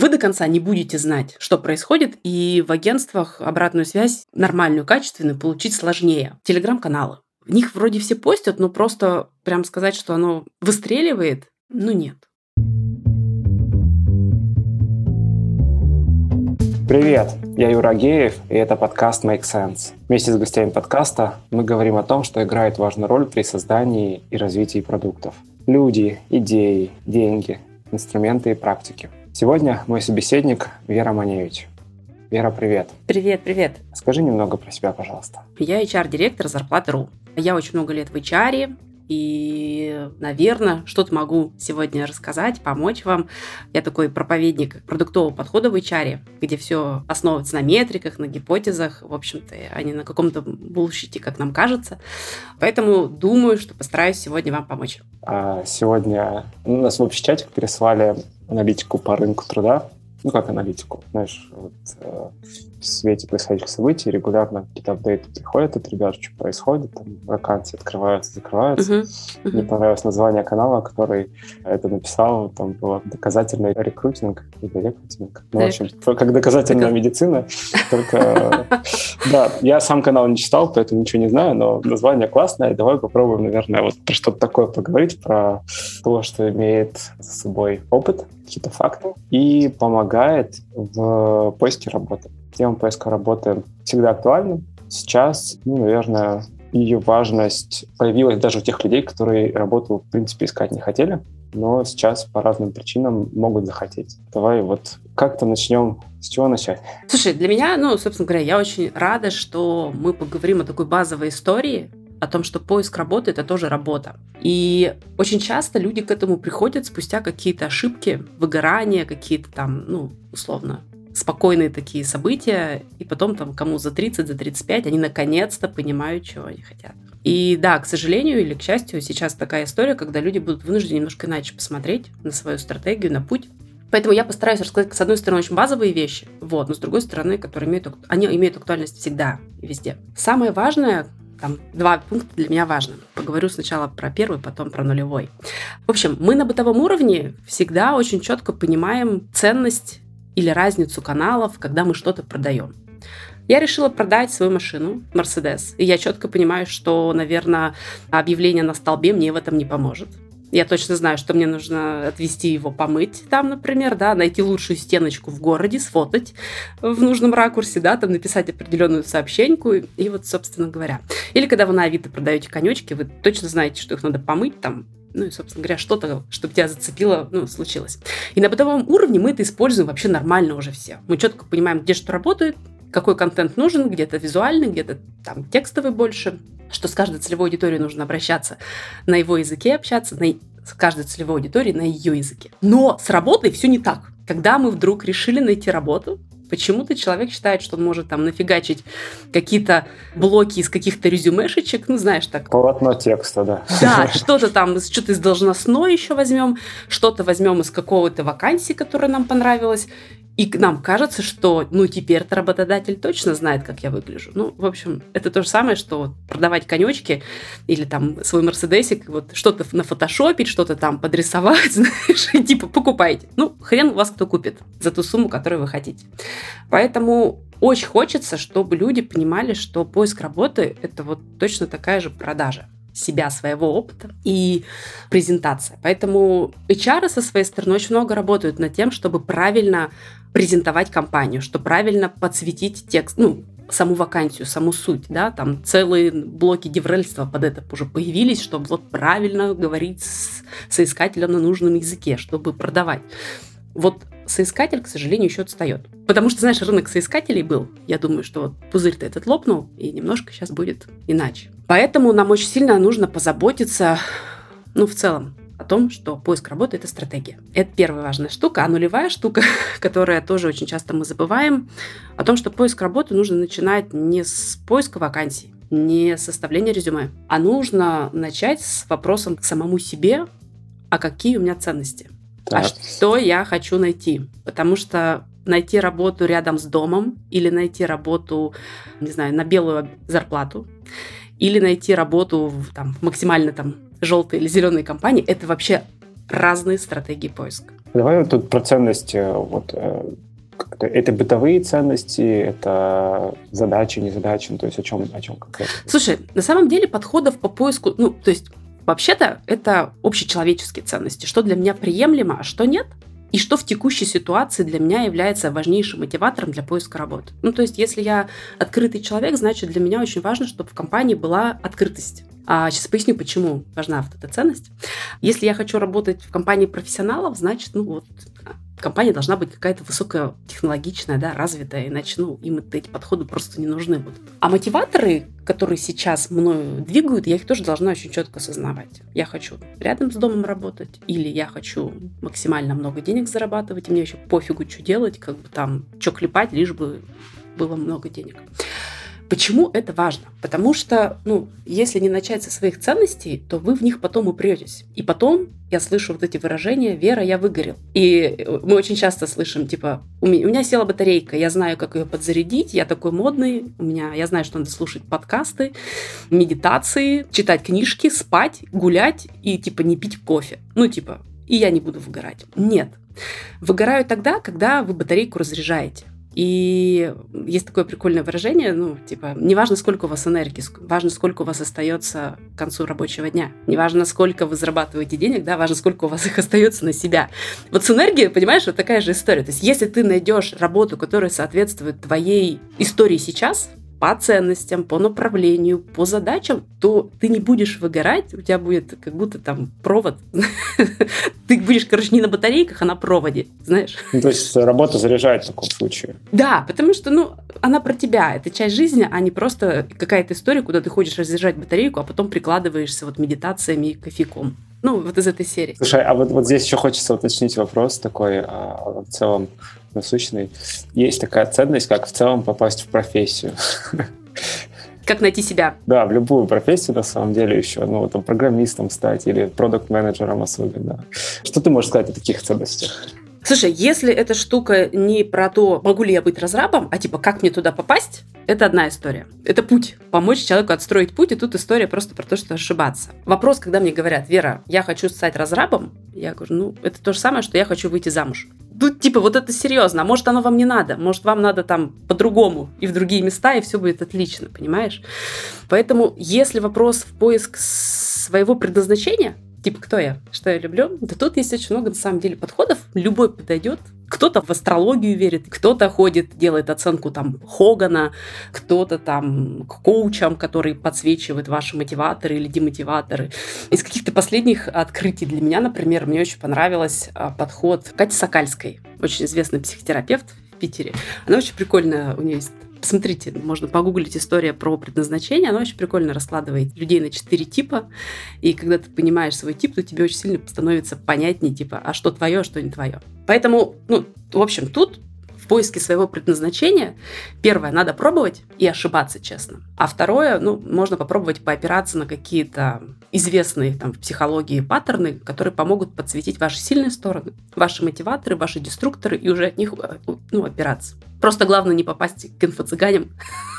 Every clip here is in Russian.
вы до конца не будете знать, что происходит, и в агентствах обратную связь нормальную, качественную получить сложнее. Телеграм-каналы. В них вроде все постят, но просто прям сказать, что оно выстреливает, ну нет. Привет, я Юра Геев, и это подкаст Make Sense. Вместе с гостями подкаста мы говорим о том, что играет важную роль при создании и развитии продуктов. Люди, идеи, деньги, инструменты и практики. Сегодня мой собеседник Вера Маневич. Вера, привет. Привет, привет. Скажи немного про себя, пожалуйста. Я HR-директор зарплаты.ру. Я очень много лет в HR, и, наверное, что-то могу сегодня рассказать, помочь вам. Я такой проповедник продуктового подхода в HR, где все основывается на метриках, на гипотезах, в общем-то, а не на каком-то bullshit е, как нам кажется. Поэтому думаю, что постараюсь сегодня вам помочь. А сегодня у нас в общий чатик переслали аналитику по рынку труда ну, как аналитику, знаешь, вот, э, в свете происходящих событий регулярно какие-то апдейты приходят от ребят, что происходит, там вакансии открываются, закрываются. Uh-huh. Uh-huh. Мне понравилось название канала, который это написал, там было доказательный рекрутинг или рекрутинг, ну, в общем, как доказательная медицина, только, да, я сам канал не читал, поэтому ничего не знаю, но название классное, давай попробуем, наверное, вот про что-то такое поговорить, про то, что имеет за собой опыт, какие-то факты и помогает в поиске работы. Тема поиска работы всегда актуальна. Сейчас, ну, наверное, ее важность появилась даже у тех людей, которые работу, в принципе, искать не хотели, но сейчас по разным причинам могут захотеть. Давай вот как-то начнем. С чего начать? Слушай, для меня, ну, собственно говоря, я очень рада, что мы поговорим о такой базовой истории, о том, что поиск работы – это тоже работа. И очень часто люди к этому приходят спустя какие-то ошибки, выгорания, какие-то там, ну, условно, спокойные такие события, и потом там кому за 30, за 35, они наконец-то понимают, чего они хотят. И да, к сожалению или к счастью, сейчас такая история, когда люди будут вынуждены немножко иначе посмотреть на свою стратегию, на путь. Поэтому я постараюсь рассказать, с одной стороны, очень базовые вещи, вот, но с другой стороны, которые имеют, они имеют актуальность всегда и везде. Самое важное, там два пункта для меня важны. Поговорю сначала про первый, потом про нулевой. В общем, мы на бытовом уровне всегда очень четко понимаем ценность или разницу каналов, когда мы что-то продаем. Я решила продать свою машину, Mercedes, и я четко понимаю, что, наверное, объявление на столбе мне в этом не поможет. Я точно знаю, что мне нужно отвести его помыть там, например, да, найти лучшую стеночку в городе, сфотать в нужном ракурсе, да, там написать определенную сообщеньку и вот, собственно говоря. Или когда вы на Авито продаете конечки, вы точно знаете, что их надо помыть там, ну и, собственно говоря, что-то, чтобы тебя зацепило, ну, случилось. И на бытовом уровне мы это используем вообще нормально уже все. Мы четко понимаем, где что работает, какой контент нужен, где-то визуальный, где-то там текстовый больше, что с каждой целевой аудиторией нужно обращаться на его языке, общаться, на, с каждой целевой аудиторией на ее языке. Но с работой все не так. Когда мы вдруг решили найти работу, Почему-то человек считает, что он может там нафигачить какие-то блоки из каких-то резюмешечек, ну, знаешь, так. Полотно текста, да. Да, что-то там, что-то из должностной еще возьмем, что-то возьмем из какого-то вакансии, которая нам понравилась, и нам кажется, что, ну, теперь-то работодатель точно знает, как я выгляжу. Ну, в общем, это то же самое, что продавать конечки или там свой мерседесик, вот что-то на фотошопить, что-то там подрисовать, знаешь, и типа покупайте. Ну, хрен вас кто купит за ту сумму, которую вы хотите. Поэтому очень хочется, чтобы люди понимали, что поиск работы – это вот точно такая же продажа себя, своего опыта и презентация. Поэтому HR со своей стороны очень много работают над тем, чтобы правильно презентовать компанию, что правильно подсветить текст, ну, саму вакансию, саму суть, да, там целые блоки деврельства под это уже появились, чтобы вот правильно говорить с соискателем на нужном языке, чтобы продавать. Вот соискатель, к сожалению, еще отстает. Потому что, знаешь, рынок соискателей был. Я думаю, что вот пузырь-то этот лопнул, и немножко сейчас будет иначе. Поэтому нам очень сильно нужно позаботиться, ну, в целом, о том, что поиск работы – это стратегия. Это первая важная штука. А нулевая штука, которая тоже очень часто мы забываем, о том, что поиск работы нужно начинать не с поиска вакансий, не с составления резюме, а нужно начать с вопросом к самому себе, а какие у меня ценности, а так. а что я хочу найти. Потому что найти работу рядом с домом или найти работу, не знаю, на белую зарплату, или найти работу в, там, максимально там желтой или зеленой компании, это вообще разные стратегии поиска. Давай вот тут про ценности. Вот, э, это, это бытовые ценности, это задачи, не задачи, ну, то есть о чем, о чем конкретно? Слушай, на самом деле подходов по поиску, ну, то есть вообще-то это общечеловеческие ценности, что для меня приемлемо, а что нет – и что в текущей ситуации для меня является важнейшим мотиватором для поиска работы. Ну, то есть, если я открытый человек, значит, для меня очень важно, чтобы в компании была открытость. А сейчас поясню, почему важна вот эта ценность. Если я хочу работать в компании профессионалов, значит, ну вот, компания должна быть какая-то высокотехнологичная, да, развитая, иначе, ну, им эти подходы просто не нужны будут. А мотиваторы, которые сейчас мною двигают, я их тоже должна очень четко осознавать. Я хочу рядом с домом работать, или я хочу максимально много денег зарабатывать, и мне еще пофигу, что делать, как бы там, что клепать, лишь бы было много денег. Почему это важно? Потому что, ну, если не начать со своих ценностей, то вы в них потом упретесь. И потом я слышу вот эти выражения «Вера, я выгорел». И мы очень часто слышим, типа, у меня, у меня села батарейка, я знаю, как ее подзарядить, я такой модный, у меня, я знаю, что надо слушать подкасты, медитации, читать книжки, спать, гулять и, типа, не пить кофе. Ну, типа, и я не буду выгорать. Нет. Выгораю тогда, когда вы батарейку разряжаете. И есть такое прикольное выражение, ну, типа, неважно, сколько у вас энергии, важно, сколько у вас остается к концу рабочего дня. Неважно, сколько вы зарабатываете денег, да, важно, сколько у вас их остается на себя. Вот с энергией, понимаешь, вот такая же история. То есть, если ты найдешь работу, которая соответствует твоей истории сейчас, по ценностям, по направлению, по задачам, то ты не будешь выгорать, у тебя будет как будто там провод. Ты будешь, короче, не на батарейках, а на проводе, знаешь. Ну, то есть работа заряжает в таком случае. Да, потому что, ну, она про тебя, это часть жизни, а не просто какая-то история, куда ты ходишь разряжать батарейку, а потом прикладываешься вот медитациями и кофейком. Ну, вот из этой серии. Слушай, а вот, вот здесь еще хочется уточнить вопрос такой а, в целом насущный. Есть такая ценность, как в целом попасть в профессию. Как найти себя? Да, в любую профессию, на самом деле, еще, ну, там, программистом стать или продукт-менеджером особенно. Что ты можешь сказать о таких ценностях? Слушай, если эта штука не про то, могу ли я быть разрабом, а типа, как мне туда попасть, это одна история. Это путь. Помочь человеку отстроить путь, и тут история просто про то, что ошибаться. Вопрос, когда мне говорят, Вера, я хочу стать разрабом, я говорю, ну, это то же самое, что я хочу выйти замуж. Тут, типа, вот это серьезно. А может, оно вам не надо. Может, вам надо там по-другому и в другие места, и все будет отлично, понимаешь? Поэтому, если вопрос в поиск своего предназначения, типа, кто я, что я люблю, то тут есть очень много, на самом деле, подходов. Любой подойдет. Кто-то в астрологию верит, кто-то ходит, делает оценку там Хогана, кто-то там к коучам, которые подсвечивают ваши мотиваторы или демотиваторы. Из каких-то последних открытий для меня, например, мне очень понравилось а, подход Кати Сокальской, очень известный психотерапевт в Питере. Она очень прикольная, у нее есть Посмотрите, можно погуглить история про предназначение. Она очень прикольно раскладывает людей на четыре типа. И когда ты понимаешь свой тип, то тебе очень сильно становится понятнее, типа, а что твое, а что не твое. Поэтому, ну, в общем, тут поиске своего предназначения, первое, надо пробовать и ошибаться честно. А второе, ну, можно попробовать поопираться на какие-то известные там в психологии паттерны, которые помогут подсветить ваши сильные стороны, ваши мотиваторы, ваши деструкторы и уже от них э, ну, опираться. Просто главное не попасть к инфо-цыганям,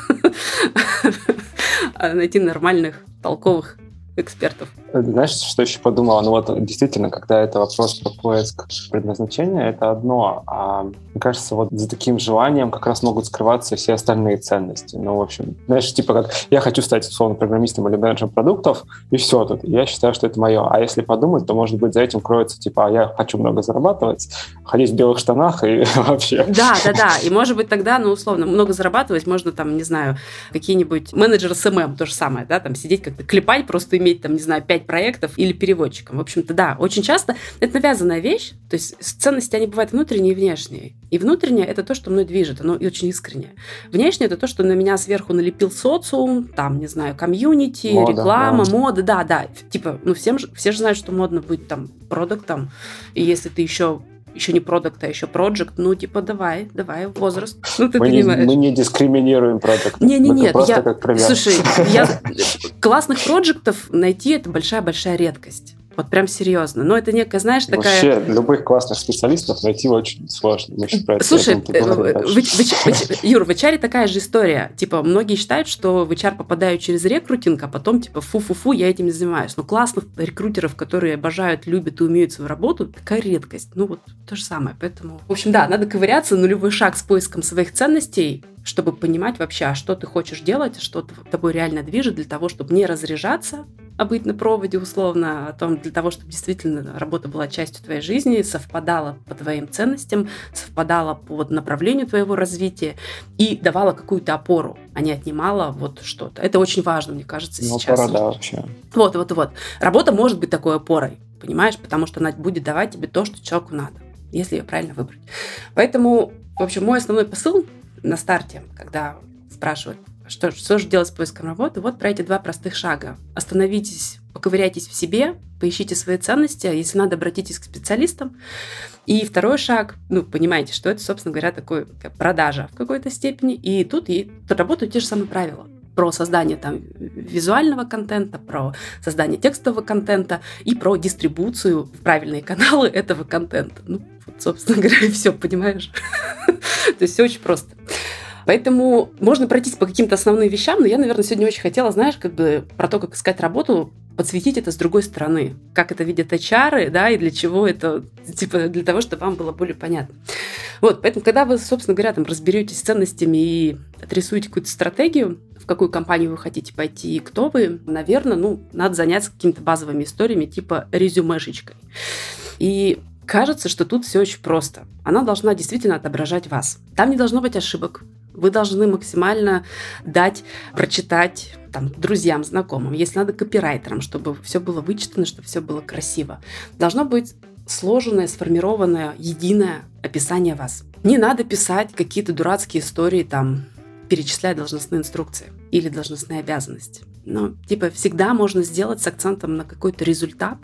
а найти нормальных, толковых экспертов. Знаешь, что еще подумала? Ну вот действительно, когда это вопрос про поиск предназначения, это одно. А мне кажется, вот за таким желанием как раз могут скрываться все остальные ценности. Ну, в общем, знаешь, типа как я хочу стать, условно, программистом или менеджером продуктов, и все тут. Я считаю, что это мое. А если подумать, то, может быть, за этим кроется, типа, а я хочу много зарабатывать, ходить в белых штанах и вообще. Да, да, да. И, может быть, тогда, ну, условно, много зарабатывать можно там, не знаю, какие-нибудь менеджеры SMM, то же самое, да, там сидеть как-то клепать, просто иметь там, не знаю, пять проектов или переводчиком. В общем-то, да, очень часто это навязанная вещь, то есть ценности, они бывают внутренние и внешние. И внутреннее – это то, что мной движет, оно очень искреннее. Внешнее – это то, что на меня сверху налепил социум, там, не знаю, комьюнити, мода, реклама, да. мода, да, да. Типа, ну, всем же, все же знают, что модно быть там продуктом, и если ты еще еще не продукт, а еще проект, ну, типа, давай, давай, возраст. Ну, ты мы понимаешь. Не, мы не дискриминируем продукт. Не, не, нет, я, слушай, я, классных проектов найти это большая-большая редкость. Вот прям серьезно. Но это некая, знаешь, такая... Вообще, любых классных специалистов найти очень сложно. Мы про это Слушай, в, в, в, Юр, в HR такая же история. Типа, многие считают, что в HR попадают через рекрутинг, а потом, типа, фу-фу-фу, я этим не занимаюсь. Но классных рекрутеров, которые обожают, любят и умеют свою работу, такая редкость. Ну, вот то же самое. Поэтому, в общем, да, надо ковыряться, но любой шаг с поиском своих ценностей чтобы понимать вообще, а что ты хочешь делать, что тобой реально движет для того, чтобы не разряжаться, а быть на проводе условно, о том, для того, чтобы действительно работа была частью твоей жизни, совпадала по твоим ценностям, совпадала по направлению твоего развития и давала какую-то опору, а не отнимала вот что-то. Это очень важно, мне кажется, ну, сейчас. Опора, да, вообще. Вот, вот, вот. Работа может быть такой опорой, понимаешь, потому что она будет давать тебе то, что человеку надо, если ее правильно выбрать. Поэтому, в общем, мой основной посыл на старте, когда спрашивают, что, что же делать с поиском работы, вот про эти два простых шага. Остановитесь, поковыряйтесь в себе, поищите свои ценности, а если надо, обратитесь к специалистам. И второй шаг, ну, понимаете, что это, собственно говоря, такой продажа в какой-то степени. И тут, и тут работают те же самые правила про создание там визуального контента, про создание текстового контента и про дистрибуцию в правильные каналы этого контента. Ну, вот, собственно говоря, и все, понимаешь? То есть все очень просто. Поэтому можно пройтись по каким-то основным вещам, но я, наверное, сегодня очень хотела, знаешь, как бы про то, как искать работу, подсветить это с другой стороны. Как это видят HR, да, и для чего это, типа, для того, чтобы вам было более понятно. Вот, поэтому, когда вы, собственно говоря, там разберетесь с ценностями и отрисуете какую-то стратегию, в какую компанию вы хотите пойти и кто вы, наверное, ну, надо заняться какими-то базовыми историями, типа резюмешечкой. И кажется, что тут все очень просто. Она должна действительно отображать вас. Там не должно быть ошибок. Вы должны максимально дать, прочитать там, друзьям, знакомым, если надо копирайтерам, чтобы все было вычитано, чтобы все было красиво. Должно быть сложенное, сформированное, единое описание вас. Не надо писать какие-то дурацкие истории, там, перечислять должностные инструкции или должностные обязанности. Но, типа, всегда можно сделать с акцентом на какой-то результат.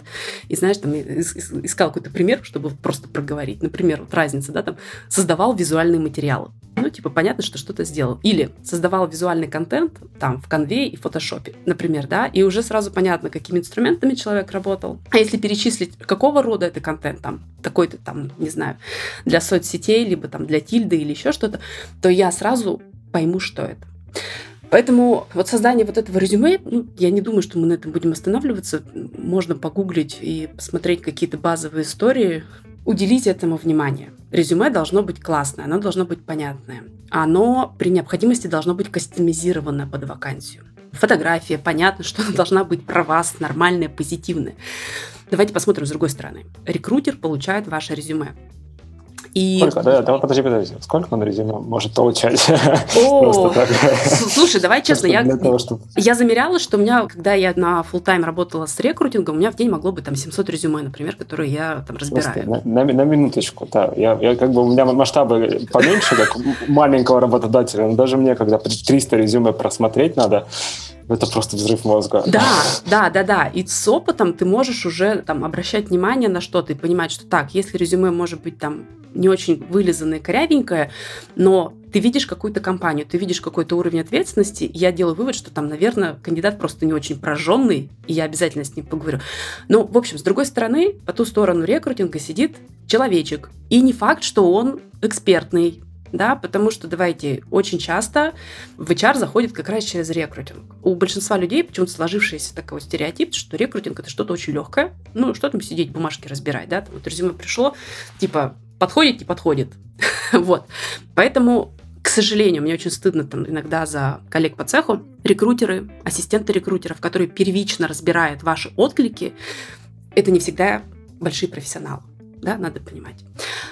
И, знаешь, там искал какой-то пример, чтобы просто проговорить. Например, вот разница, да, там, создавал визуальные материалы. Ну, типа, понятно, что что-то сделал. Или создавал визуальный контент там в конве и фотошопе, например, да, и уже сразу понятно, какими инструментами человек работал. А если перечислить, какого рода это контент, там, такой-то там, не знаю, для соцсетей, либо там для тильды или еще что-то, то я сразу пойму, что это. Поэтому вот создание вот этого резюме, ну, я не думаю, что мы на этом будем останавливаться. Можно погуглить и посмотреть какие-то базовые истории, уделить этому внимание. Резюме должно быть классное, оно должно быть понятное. Оно при необходимости должно быть кастомизировано под вакансию. Фотография, понятно, что она должна быть про вас, нормальная, позитивная. Давайте посмотрим с другой стороны. Рекрутер получает ваше резюме. И... Сколько? Да, давай, подожди, подожди. Сколько он резюме может получать? О, слушай, давай честно, я, того, чтобы... я замеряла, что у меня, когда я на full тайм работала с рекрутингом, у меня в день могло быть там 700 резюме, например, которые я там разбираю. На, на, на минуточку, да. Я, я как бы, у меня масштабы поменьше, как маленького работодателя, но даже мне, когда 300 резюме просмотреть надо, это просто взрыв мозга. Да, да, да, да. И с опытом ты можешь уже там обращать внимание на что-то и понимать, что так, если резюме может быть там не очень вылизанное, корявенькое, но ты видишь какую-то компанию, ты видишь какой-то уровень ответственности, и я делаю вывод, что там, наверное, кандидат просто не очень прожженный, и я обязательно с ним поговорю. Но, в общем, с другой стороны, по ту сторону рекрутинга сидит человечек. И не факт, что он экспертный, да, потому что, давайте, очень часто в HR заходит как раз через рекрутинг. У большинства людей почему-то сложившийся такой стереотип, что рекрутинг это что-то очень легкое, ну, что там сидеть, бумажки разбирать, да, там вот резюме пришло, типа, подходит, не подходит, вот. Поэтому к сожалению, мне очень стыдно там иногда за коллег по цеху, рекрутеры, ассистенты рекрутеров, которые первично разбирают ваши отклики, это не всегда большие профессионалы да, надо понимать.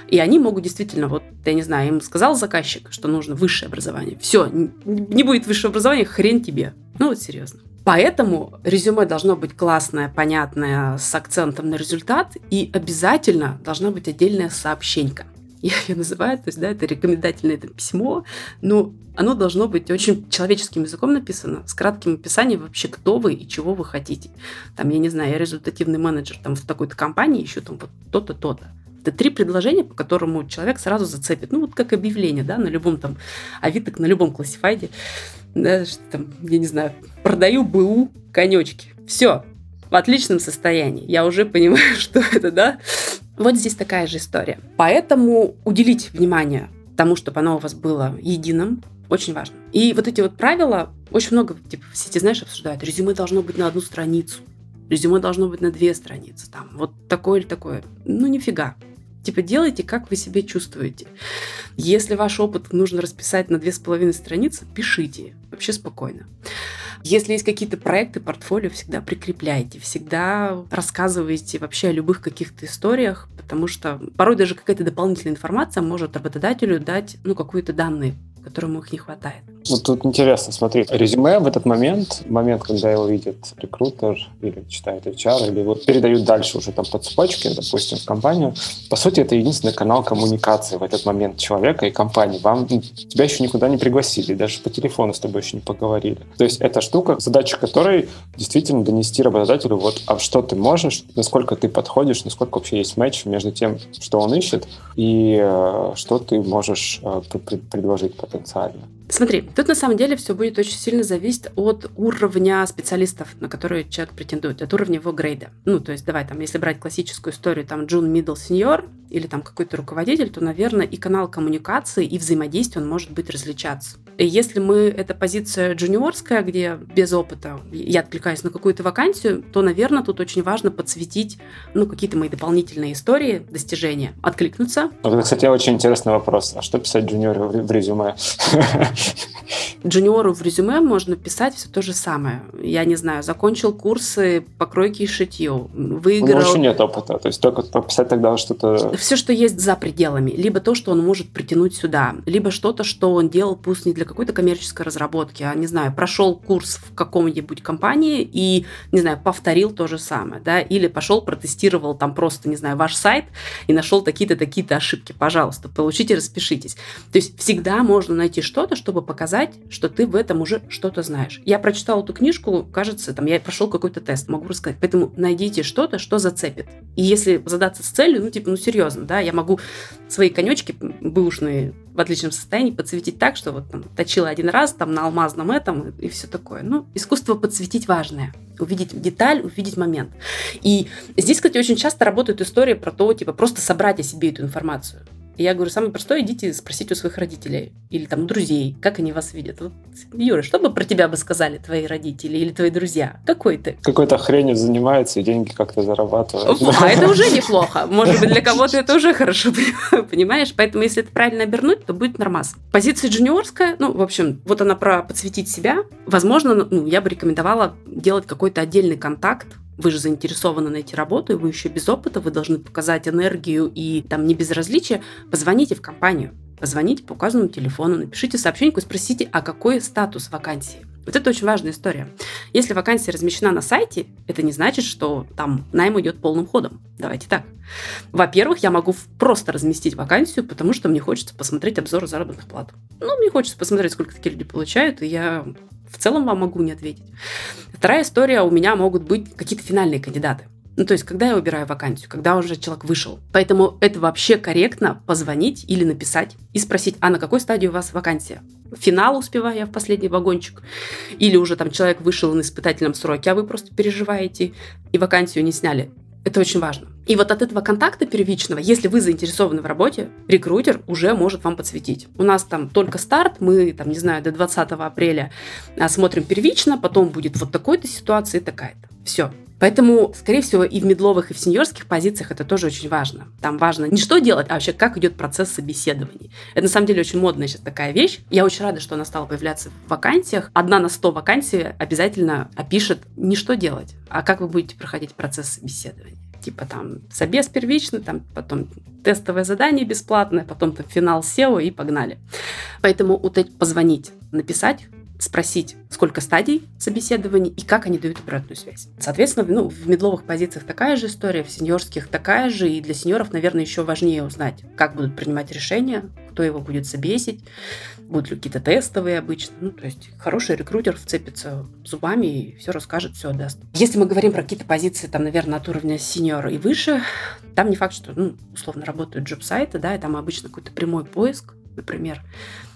И они могут действительно, вот, я не знаю, им сказал заказчик, что нужно высшее образование. Все, не будет высшего образования, хрен тебе. Ну вот серьезно. Поэтому резюме должно быть классное, понятное, с акцентом на результат, и обязательно должна быть отдельная сообщенька я ее называю, то есть, да, это рекомендательное это письмо, но оно должно быть очень человеческим языком написано, с кратким описанием вообще, кто вы и чего вы хотите. Там, я не знаю, я результативный менеджер там в такой-то компании, ищу там вот то-то, то-то. Это три предложения, по которому человек сразу зацепит. Ну, вот как объявление, да, на любом там авито, на любом классифайде. Да, что там, я не знаю, продаю БУ конечки. Все, в отличном состоянии. Я уже понимаю, что это, да? Вот здесь такая же история. Поэтому уделить внимание тому, чтобы оно у вас было единым, очень важно. И вот эти вот правила, очень много, типа, в сети, знаешь, обсуждают. Резюме должно быть на одну страницу. Резюме должно быть на две страницы. Там, вот такое или такое. Ну, нифига. Типа, делайте, как вы себя чувствуете. Если ваш опыт нужно расписать на две с половиной страницы, пишите. Вообще спокойно. Если есть какие-то проекты, портфолио, всегда прикрепляйте, всегда рассказывайте вообще о любых каких-то историях, потому что порой даже какая-то дополнительная информация может работодателю дать ну, какие-то данные которому их не хватает. Вот тут интересно, смотри, резюме в этот момент, момент, когда его видит рекрутер или читает HR, или вот передают дальше уже там по цепочке, допустим, в компанию, по сути, это единственный канал коммуникации в этот момент человека и компании. Вам, ну, тебя еще никуда не пригласили, даже по телефону с тобой еще не поговорили. То есть эта штука, задача которой действительно донести работодателю, вот, а что ты можешь, насколько ты подходишь, насколько вообще есть матч между тем, что он ищет, и э, что ты можешь э, предложить потенциально. Смотри, тут на самом деле все будет очень сильно зависеть от уровня специалистов, на которые человек претендует, от уровня его грейда. Ну, то есть, давай там, если брать классическую историю, там, джун, middle, senior, или там какой-то руководитель, то, наверное, и канал коммуникации, и взаимодействия он может быть различаться. И если мы, это позиция джуниорская, где без опыта я откликаюсь на какую-то вакансию, то, наверное, тут очень важно подсветить, ну, какие-то мои дополнительные истории, достижения, откликнуться. Вот, кстати, очень интересный вопрос. А что писать джуниору в резюме? Джуниору в резюме можно писать все то же самое. Я не знаю, закончил курсы покройки и шитью, выиграл... У него еще нет опыта, то есть только пописать тогда что-то... Все, что есть за пределами. Либо то, что он может притянуть сюда, либо что-то, что он делал, пусть не для какой-то коммерческой разработки, а, не знаю, прошел курс в каком-нибудь компании и, не знаю, повторил то же самое, да, или пошел, протестировал там просто, не знаю, ваш сайт и нашел такие-то, такие-то ошибки. Пожалуйста, получите, распишитесь. То есть всегда можно найти что-то, чтобы показать, что ты в этом уже что-то знаешь. Я прочитала эту книжку, кажется, там я прошел какой-то тест, могу рассказать. Поэтому найдите что-то, что зацепит. И если задаться с целью, ну, типа, ну, серьезно, да, я могу свои конечки бэушные в отличном состоянии подсветить так, что вот там точила один раз, там на алмазном этом и все такое. Ну, искусство подсветить важное. Увидеть деталь, увидеть момент. И здесь, кстати, очень часто работают истории про то, типа, просто собрать о себе эту информацию. И я говорю, самое простое, идите спросите у своих родителей или там друзей, как они вас видят. Вот, Юра, что бы про тебя бы сказали твои родители или твои друзья? Какой ты? Какой-то хренью занимается и деньги как-то зарабатывает. А это уже неплохо. Может быть, для кого-то это уже хорошо, понимаешь? Поэтому, если это правильно обернуть, то будет нормас. Позиция джуниорская, ну, в общем, вот она про подсветить себя. Возможно, ну, я бы рекомендовала делать какой-то отдельный контакт вы же заинтересованы найти работу, и вы еще без опыта, вы должны показать энергию и там не безразличие, позвоните в компанию, позвоните по указанному телефону, напишите сообщение и спросите, а какой статус вакансии. Вот это очень важная история. Если вакансия размещена на сайте, это не значит, что там найм идет полным ходом. Давайте так. Во-первых, я могу просто разместить вакансию, потому что мне хочется посмотреть обзор заработных плат. Ну, мне хочется посмотреть, сколько такие люди получают, и я в целом вам могу не ответить. Вторая история, у меня могут быть какие-то финальные кандидаты. Ну, то есть, когда я выбираю вакансию, когда уже человек вышел. Поэтому это вообще корректно позвонить или написать и спросить, а на какой стадии у вас вакансия? Финал успеваю я в последний вагончик? Или уже там человек вышел на испытательном сроке, а вы просто переживаете и вакансию не сняли? Это очень важно. И вот от этого контакта первичного, если вы заинтересованы в работе, рекрутер уже может вам подсветить. У нас там только старт, мы там, не знаю, до 20 апреля а, смотрим первично, потом будет вот такой-то ситуация и такая-то. Все. Поэтому, скорее всего, и в медловых, и в сеньорских позициях это тоже очень важно. Там важно не что делать, а вообще как идет процесс собеседований. Это на самом деле очень модная сейчас такая вещь. Я очень рада, что она стала появляться в вакансиях. Одна на сто вакансий обязательно опишет не что делать, а как вы будете проходить процесс собеседования типа там собес первичный, там потом тестовое задание бесплатное, потом там финал SEO и погнали. Поэтому вот позвонить, написать, спросить, сколько стадий собеседований и как они дают обратную связь. Соответственно, ну, в медловых позициях такая же история, в сеньорских такая же, и для сеньоров, наверное, еще важнее узнать, как будут принимать решения, кто его будет собесить, будут ли какие-то тестовые обычно. Ну, то есть хороший рекрутер вцепится зубами и все расскажет, все отдаст. Если мы говорим про какие-то позиции, там, наверное, от уровня сеньора и выше, там не факт, что, ну, условно, работают джоб-сайты, да, и там обычно какой-то прямой поиск, например,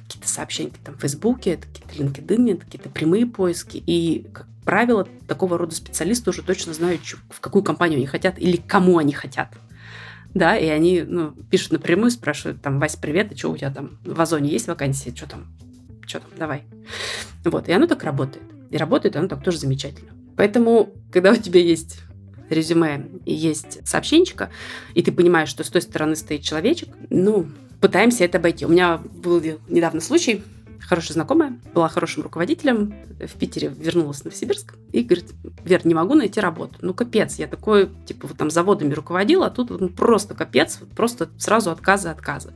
какие-то сообщения там в Фейсбуке, это какие-то LinkedIn, это какие-то прямые поиски. И, как правило, такого рода специалисты уже точно знают, в какую компанию они хотят или кому они хотят. Да, и они ну, пишут напрямую, спрашивают, там, Вась, привет, и что у тебя там в Озоне есть вакансии, что там, что там, давай. Вот, и оно так работает. И работает оно так тоже замечательно. Поэтому, когда у тебя есть резюме и есть сообщенчика, и ты понимаешь, что с той стороны стоит человечек, ну, пытаемся это обойти. У меня был недавно случай, хорошая знакомая, была хорошим руководителем, в Питере вернулась в Новосибирск и говорит, Вер, не могу найти работу. Ну, капец, я такой, типа, вот там заводами руководила, а тут ну, просто капец, просто сразу отказы, отказы.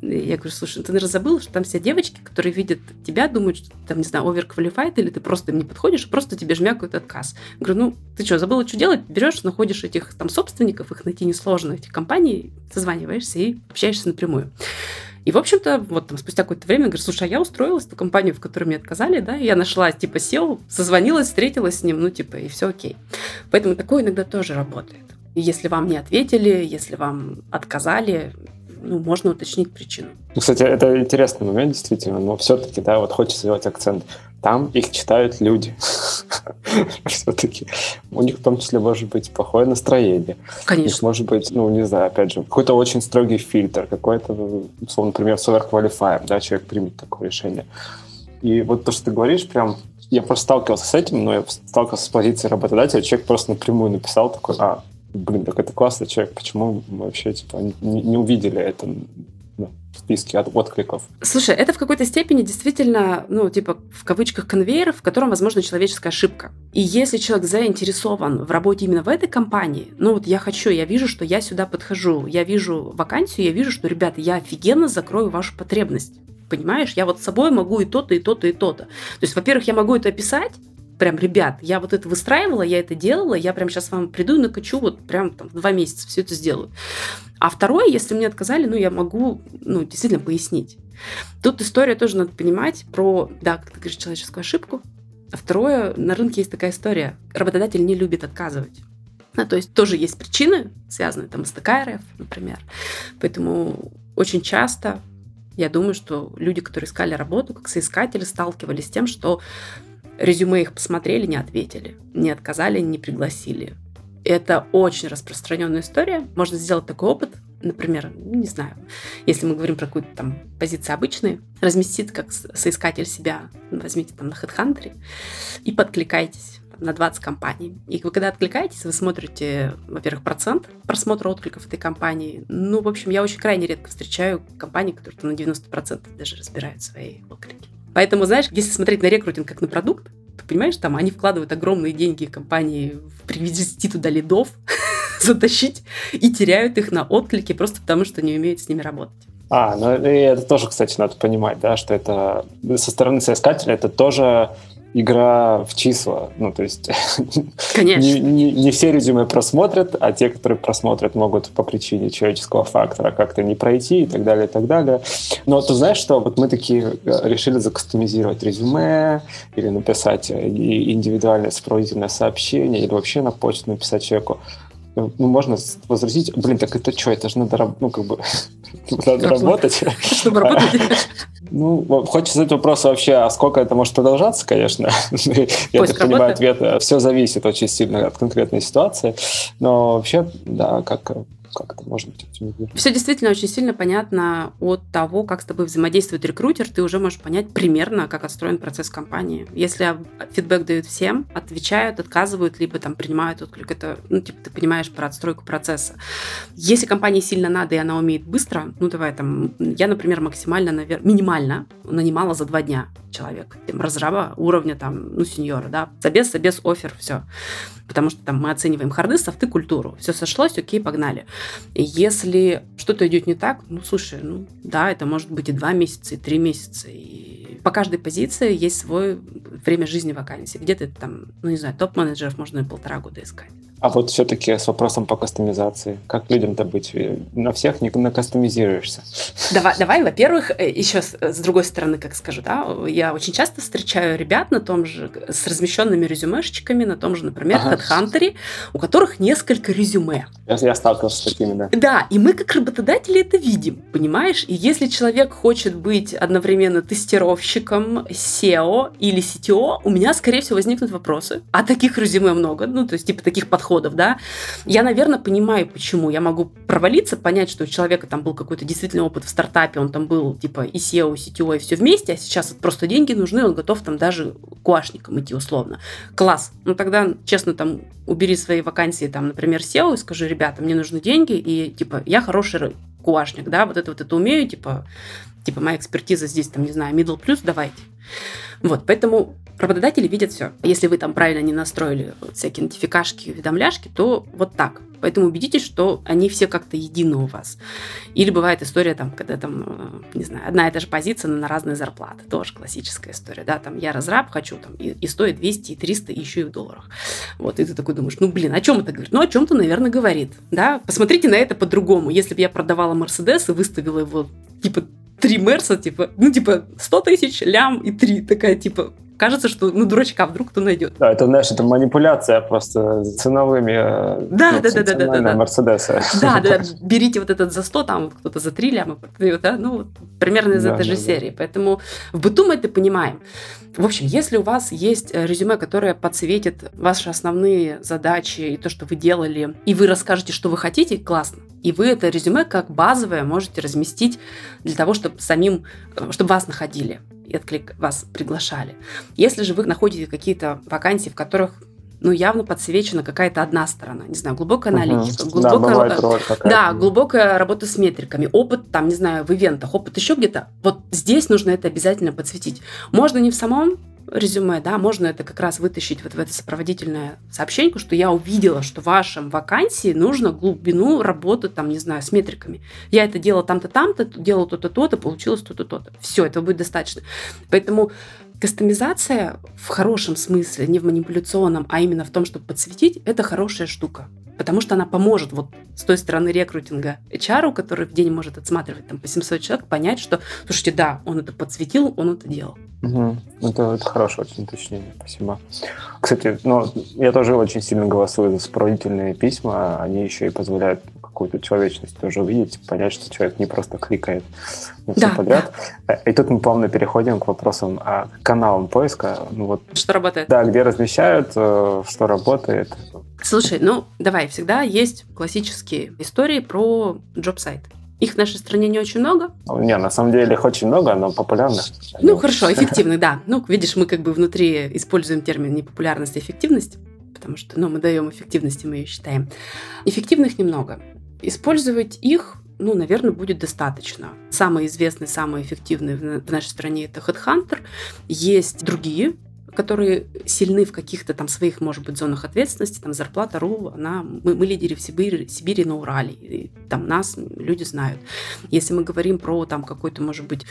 Я говорю, слушай, ну, ты, наверное, забыла, что там все девочки, которые видят тебя, думают, что ты там, не знаю, оверквалифайт, или ты просто им не подходишь, и просто тебе жмякают отказ. Я говорю, ну, ты что, забыла, что делать? Берешь, находишь этих там собственников, их найти несложно, этих компаний, созваниваешься и общаешься напрямую. И, в общем-то, вот там спустя какое-то время, говорю, слушай, а я устроилась в ту компанию, в которой мне отказали, да, я нашла, типа, сел, созвонилась, встретилась с ним, ну, типа, и все окей. Поэтому такое иногда тоже работает. И если вам не ответили, если вам отказали, ну, можно уточнить причину. Ну, кстати, это интересный момент, действительно, но все-таки, да, вот хочется сделать акцент. Там их читают люди. Все-таки у них в том числе может быть плохое настроение. Конечно. У них может быть, ну, не знаю, опять же, какой-то очень строгий фильтр, какой-то, условно, например, overqualified, да, человек примет такое решение. И вот то, что ты говоришь, прям я просто сталкивался с этим, но я сталкивался с позицией работодателя, человек просто напрямую написал такой, а, блин, так это классный человек, почему мы вообще типа не, не увидели это ну, в списке от откликов. Слушай, это в какой-то степени действительно, ну, типа, в кавычках конвейер, в котором, возможно, человеческая ошибка. И если человек заинтересован в работе именно в этой компании, ну, вот я хочу, я вижу, что я сюда подхожу, я вижу вакансию, я вижу, что, ребята, я офигенно закрою вашу потребность. Понимаешь, я вот с собой могу и то-то, и то-то, и то-то. То есть, во-первых, я могу это описать, прям, ребят, я вот это выстраивала, я это делала, я прям сейчас вам приду и накачу, вот прям там два месяца все это сделаю. А второе, если мне отказали, ну, я могу, ну, действительно пояснить. Тут история тоже надо понимать про, да, как ты говоришь, человеческую ошибку. А второе, на рынке есть такая история. Работодатель не любит отказывать. Ну, то есть тоже есть причины, связанные там с ТКРФ, например. Поэтому очень часто я думаю, что люди, которые искали работу, как соискатели, сталкивались с тем, что резюме их посмотрели, не ответили, не отказали, не пригласили. Это очень распространенная история. Можно сделать такой опыт, например, не знаю, если мы говорим про какую-то там позицию обычные, разместить как соискатель себя, возьмите там на HeadHunter и подкликайтесь на 20 компаний. И вы когда откликаетесь, вы смотрите, во-первых, процент просмотра откликов этой компании. Ну, в общем, я очень крайне редко встречаю компании, которые на 90% даже разбирают свои отклики. Поэтому, знаешь, если смотреть на рекрутинг как на продукт, ты понимаешь, там они вкладывают огромные деньги компании в привести туда лидов, затащить и теряют их на отклики просто потому, что не умеют с ними работать. А, ну и это тоже, кстати, надо понимать, да, что это со стороны соискателя это тоже игра в числа. Ну, то есть не, не, не все резюме просмотрят, а те, которые просмотрят, могут по причине человеческого фактора как-то не пройти и так далее, и так далее. Но ты знаешь, что вот мы такие э, решили закастомизировать резюме или написать э, индивидуальное сопроводительное сообщение или вообще на почту написать человеку ну, можно возразить, блин, так это что, это же надо, ну, как бы, надо работать. Чтобы работать. Ну, хочется задать вопрос вообще, а сколько это может продолжаться, конечно. Я так понимаю, ответ, э, все зависит очень сильно от конкретной ситуации. Но вообще, да, как как это может быть оптимизировано? Все действительно очень сильно понятно от того, как с тобой взаимодействует рекрутер, ты уже можешь понять примерно, как отстроен процесс компании. Если фидбэк дают всем, отвечают, отказывают, либо там принимают отклик, это, ну, типа, ты понимаешь про отстройку процесса. Если компании сильно надо, и она умеет быстро, ну, давай там, я, например, максимально, наверное, минимально нанимала за два дня человек, там, разраба уровня там, ну, сеньора, да, забес, забес, офер, все потому что там мы оцениваем харды, софты, культуру. Все сошлось, окей, погнали. Если что-то идет не так, ну, слушай, ну, да, это может быть и два месяца, и три месяца. И по каждой позиции есть свое время жизни вакансии. Где-то там, ну, не знаю, топ-менеджеров можно и полтора года искать. А вот все-таки с вопросом по кастомизации. Как людям-то быть? На всех не накастомизируешься. Давай, давай во-первых, э, еще с, с другой стороны, как скажу, да, я очень часто встречаю ребят на том же, с размещенными резюмешечками, на том же, например, ага. HeadHunter, у которых несколько резюме. Я, я сталкивался с такими, да. Да, и мы как работодатели это видим, понимаешь? И если человек хочет быть одновременно тестировщиком, SEO или CTO, у меня, скорее всего, возникнут вопросы. А таких резюме много, ну, то есть, типа, таких подходов, да. Я, наверное, понимаю, почему. Я могу провалиться, понять, что у человека там был какой-то действительно опыт в стартапе, он там был, типа, и SEO, и CTO, и все вместе, а сейчас просто деньги нужны, он готов там даже куашником идти условно. Класс. Ну, тогда, честно, там, убери свои вакансии, там, например, SEO и скажи, ребята, мне нужны деньги, и, типа, я хороший куашник, да, вот это вот это умею, типа, типа моя экспертиза здесь, там, не знаю, middle плюс, давайте. Вот, поэтому работодатели видят все. Если вы там правильно не настроили вот всякие нотификашки, уведомляшки, то вот так. Поэтому убедитесь, что они все как-то едины у вас. Или бывает история, там, когда там, э, не знаю, одна и та же позиция, но на разные зарплаты. Тоже классическая история, да, там, я разраб хочу, там, и, и стоит 200, и 300, и еще и в долларах. Вот, и ты такой думаешь, ну, блин, о чем это говорит? Ну, о чем-то, наверное, говорит, да. Посмотрите на это по-другому. Если бы я продавала Мерседес и выставила его, типа, три Мерса, типа, ну, типа, 100 тысяч, лям и три. Такая, типа, кажется, что, ну, дурачка вдруг кто найдет. Да, это, знаешь, это манипуляция просто ценовыми э, да, ну, да, да, да, да, да, да. Мерседеса. Да, да, берите вот этот за 100, там кто-то за 3 ляма продает, да, ну, вот, примерно из да, этой да, же да. серии. Поэтому в быту мы это понимаем. В общем, если у вас есть э, резюме, которое подсветит ваши основные задачи и то, что вы делали, и вы расскажете, что вы хотите, классно. И вы это резюме как базовое можете разместить для того, чтобы самим, э, чтобы вас находили и отклик вас приглашали. Если же вы находите какие-то вакансии, в которых ну, явно подсвечена какая-то одна сторона. Не знаю, глубокая аналитика, угу. глубокая, да, да, глубокая работа с метриками, опыт, там, не знаю, в ивентах, опыт еще где-то. Вот здесь нужно это обязательно подсветить. Можно не в самом резюме, да, можно это как раз вытащить вот в это сопроводительное сообщение, что я увидела, что в вашем вакансии нужно глубину работы, там, не знаю, с метриками. Я это делала там-то, там-то, делала то-то, то-то, получилось то-то, то-то. Все, этого будет достаточно. Поэтому кастомизация в хорошем смысле, не в манипуляционном, а именно в том, чтобы подсветить, это хорошая штука потому что она поможет вот с той стороны рекрутинга HR, который в день может отсматривать там по 700 человек, понять, что, слушайте, да, он это подсветил, он это делал. Угу. Это, это хорошее очень уточнение, спасибо. Кстати, ну, я тоже очень сильно голосую за сопроводительные письма, они еще и позволяют какую-то человечность тоже увидеть, понять, что человек не просто кликает на все да, подряд. Да. И тут мы плавно переходим к вопросам о каналам поиска. Ну, вот, что работает? Да, где размещают, э, что работает. Слушай, ну давай, всегда есть классические истории про джоб-сайт. Их в нашей стране не очень много. Не, на самом деле их очень много, но популярных. Ну, хорошо, эффективных, да. Ну, видишь, мы как бы внутри используем термин непопулярность и эффективность, потому что ну, мы даем эффективности, мы ее считаем. Эффективных немного. Использовать их ну, наверное, будет достаточно. Самый известный, самый эффективный в нашей стране это Headhunter. Есть другие которые сильны в каких-то там своих, может быть, зонах ответственности, там зарплата РУ, она, мы, мы лидеры в Сибири, Сибири на Урале, и там нас люди знают. Если мы говорим про там какой-то, может быть,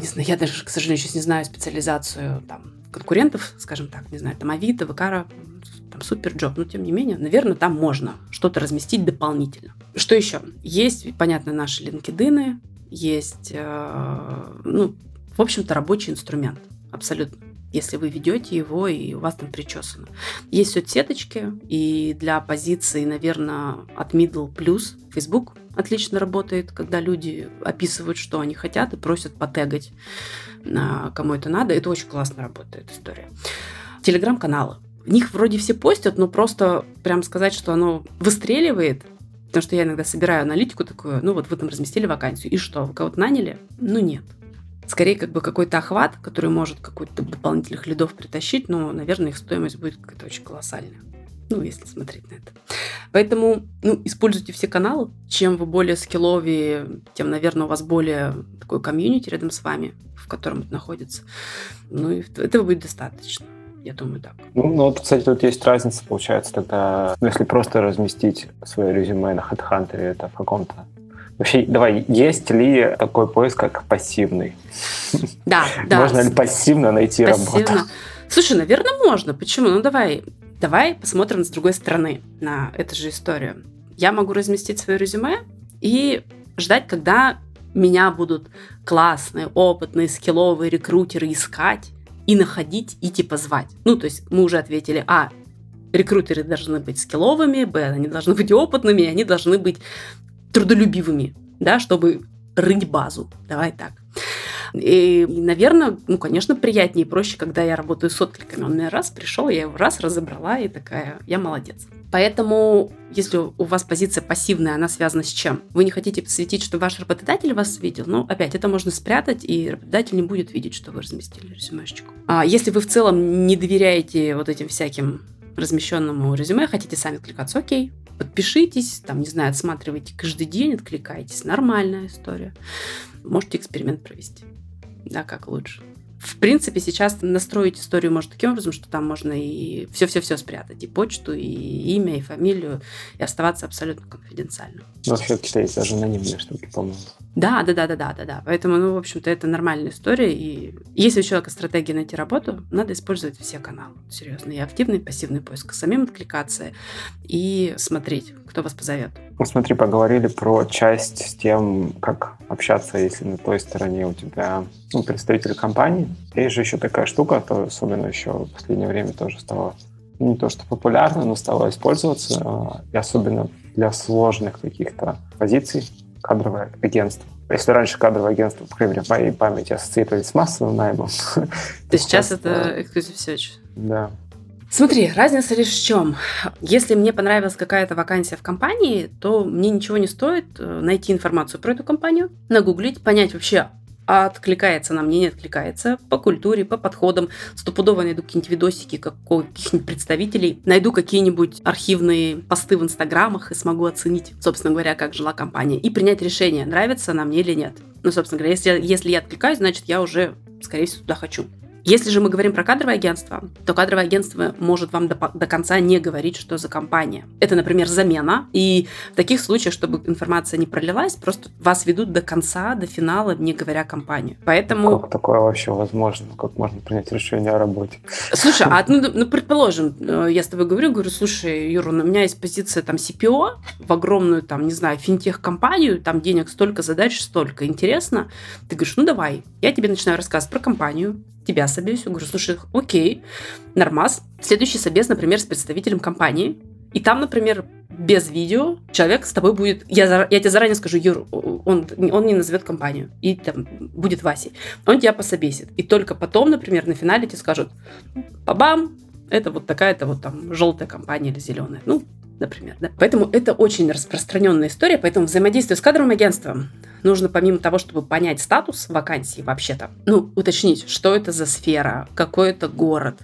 не знаю, я даже, к сожалению, сейчас не знаю специализацию там конкурентов, скажем так, не знаю, там Авито, Векара, там Суперджоп, но тем не менее, наверное, там можно что-то разместить дополнительно. Что еще? Есть, понятно, наши LinkedIn, есть, э, ну, в общем-то, рабочий инструмент, абсолютно если вы ведете его и у вас там причесано. Есть соцсеточки, и для позиции, наверное, от middle plus Facebook отлично работает, когда люди описывают, что они хотят, и просят потегать, кому это надо. Это очень классно работает история. Телеграм-каналы. В них вроде все постят, но просто прям сказать, что оно выстреливает, потому что я иногда собираю аналитику такую, ну вот вы там разместили вакансию, и что, вы кого-то наняли? Ну нет скорее как бы какой-то охват, который может какой-то дополнительных лидов притащить, но, наверное, их стоимость будет какая-то очень колоссальная. Ну, если смотреть на это. Поэтому, ну, используйте все каналы. Чем вы более скилловее, тем, наверное, у вас более такой комьюнити рядом с вами, в котором это находится. Ну, и этого будет достаточно. Я думаю, так. Ну, ну, вот, кстати, тут есть разница, получается, тогда, ну, если просто разместить свое резюме на HeadHunter, это в каком-то Вообще, давай, есть ли такой поиск, как пассивный? Да, да. Можно ли пассивно найти пассивно. работу? Слушай, наверное, можно. Почему? Ну, давай, давай посмотрим с другой стороны на эту же историю. Я могу разместить свое резюме и ждать, когда меня будут классные, опытные, скилловые рекрутеры искать и находить, и типа звать. Ну, то есть мы уже ответили, а, рекрутеры должны быть скилловыми, б, они должны быть опытными, они должны быть трудолюбивыми, да, чтобы рыть базу. Давай так. И, наверное, ну, конечно, приятнее и проще, когда я работаю с откликами. Он мне раз пришел, я его раз разобрала и такая, я молодец. Поэтому, если у вас позиция пассивная, она связана с чем? Вы не хотите посвятить, что ваш работодатель вас видел, ну, опять, это можно спрятать, и работодатель не будет видеть, что вы разместили резюмешечку. А если вы в целом не доверяете вот этим всяким размещенному резюме, хотите сами откликаться, окей, подпишитесь, там, не знаю, отсматривайте каждый день, откликайтесь. Нормальная история. Можете эксперимент провести. Да, как лучше. В принципе, сейчас настроить историю можно таким образом, что там можно и все-все-все спрятать, и почту, и имя, и фамилию, и оставаться абсолютно конфиденциальным. Ну, вообще какие-то есть даже анонимные штуки, по-моему. Да, да, да, да, да, да, да. Поэтому, ну, в общем-то, это нормальная история. И если у человека стратегия найти работу, надо использовать все каналы. Серьезно. И активный, и пассивный поиск, самим откликаться и смотреть, кто вас позовет. Ну, смотри, поговорили про часть с тем, как общаться, если на той стороне у тебя ну, представитель компании. Есть же еще такая штука, то особенно еще в последнее время тоже стала ну, не то что популярна, но стала использоваться, а, и особенно для сложных каких-то позиций кадровое агентство. Если раньше кадровое агентство, по крайней мере, в моей памяти ассоциировались с массовым наймом, то сейчас это Exclusive Search. Да, Смотри, разница лишь в чем. Если мне понравилась какая-то вакансия в компании, то мне ничего не стоит э, найти информацию про эту компанию, нагуглить, понять вообще, откликается на мне, не откликается, по культуре, по подходам. Стопудово найду какие-нибудь видосики каких-нибудь представителей, найду какие-нибудь архивные посты в инстаграмах и смогу оценить, собственно говоря, как жила компания, и принять решение, нравится она мне или нет. Ну, собственно говоря, если, если я откликаюсь, значит, я уже, скорее всего, туда хочу. Если же мы говорим про кадровое агентство, то кадровое агентство может вам до, до конца не говорить, что за компания. Это, например, замена. И в таких случаях, чтобы информация не пролилась, просто вас ведут до конца, до финала, не говоря компанию. Поэтому... Как такое вообще возможно? Как можно принять решение о работе? Слушай, а ну, ну предположим, э, я с тобой говорю, говорю, слушай, Юра, у меня есть позиция там CPO в огромную, там, не знаю, финтех-компанию, там денег столько, задач столько, интересно. Ты говоришь, ну давай, я тебе начинаю рассказывать про компанию, тебя собеседую. Говорю, слушай, окей, нормас. Следующий собес, например, с представителем компании. И там, например, без видео человек с тобой будет... Я, я тебе заранее скажу, Юр, он, он не назовет компанию. И там будет Васей. Он тебя пособесит. И только потом, например, на финале тебе скажут, бабам, это вот такая-то вот там желтая компания или зеленая. Ну, например. Да? Поэтому это очень распространенная история, поэтому взаимодействие с кадровым агентством нужно помимо того, чтобы понять статус вакансии вообще-то, ну, уточнить, что это за сфера, какой это город,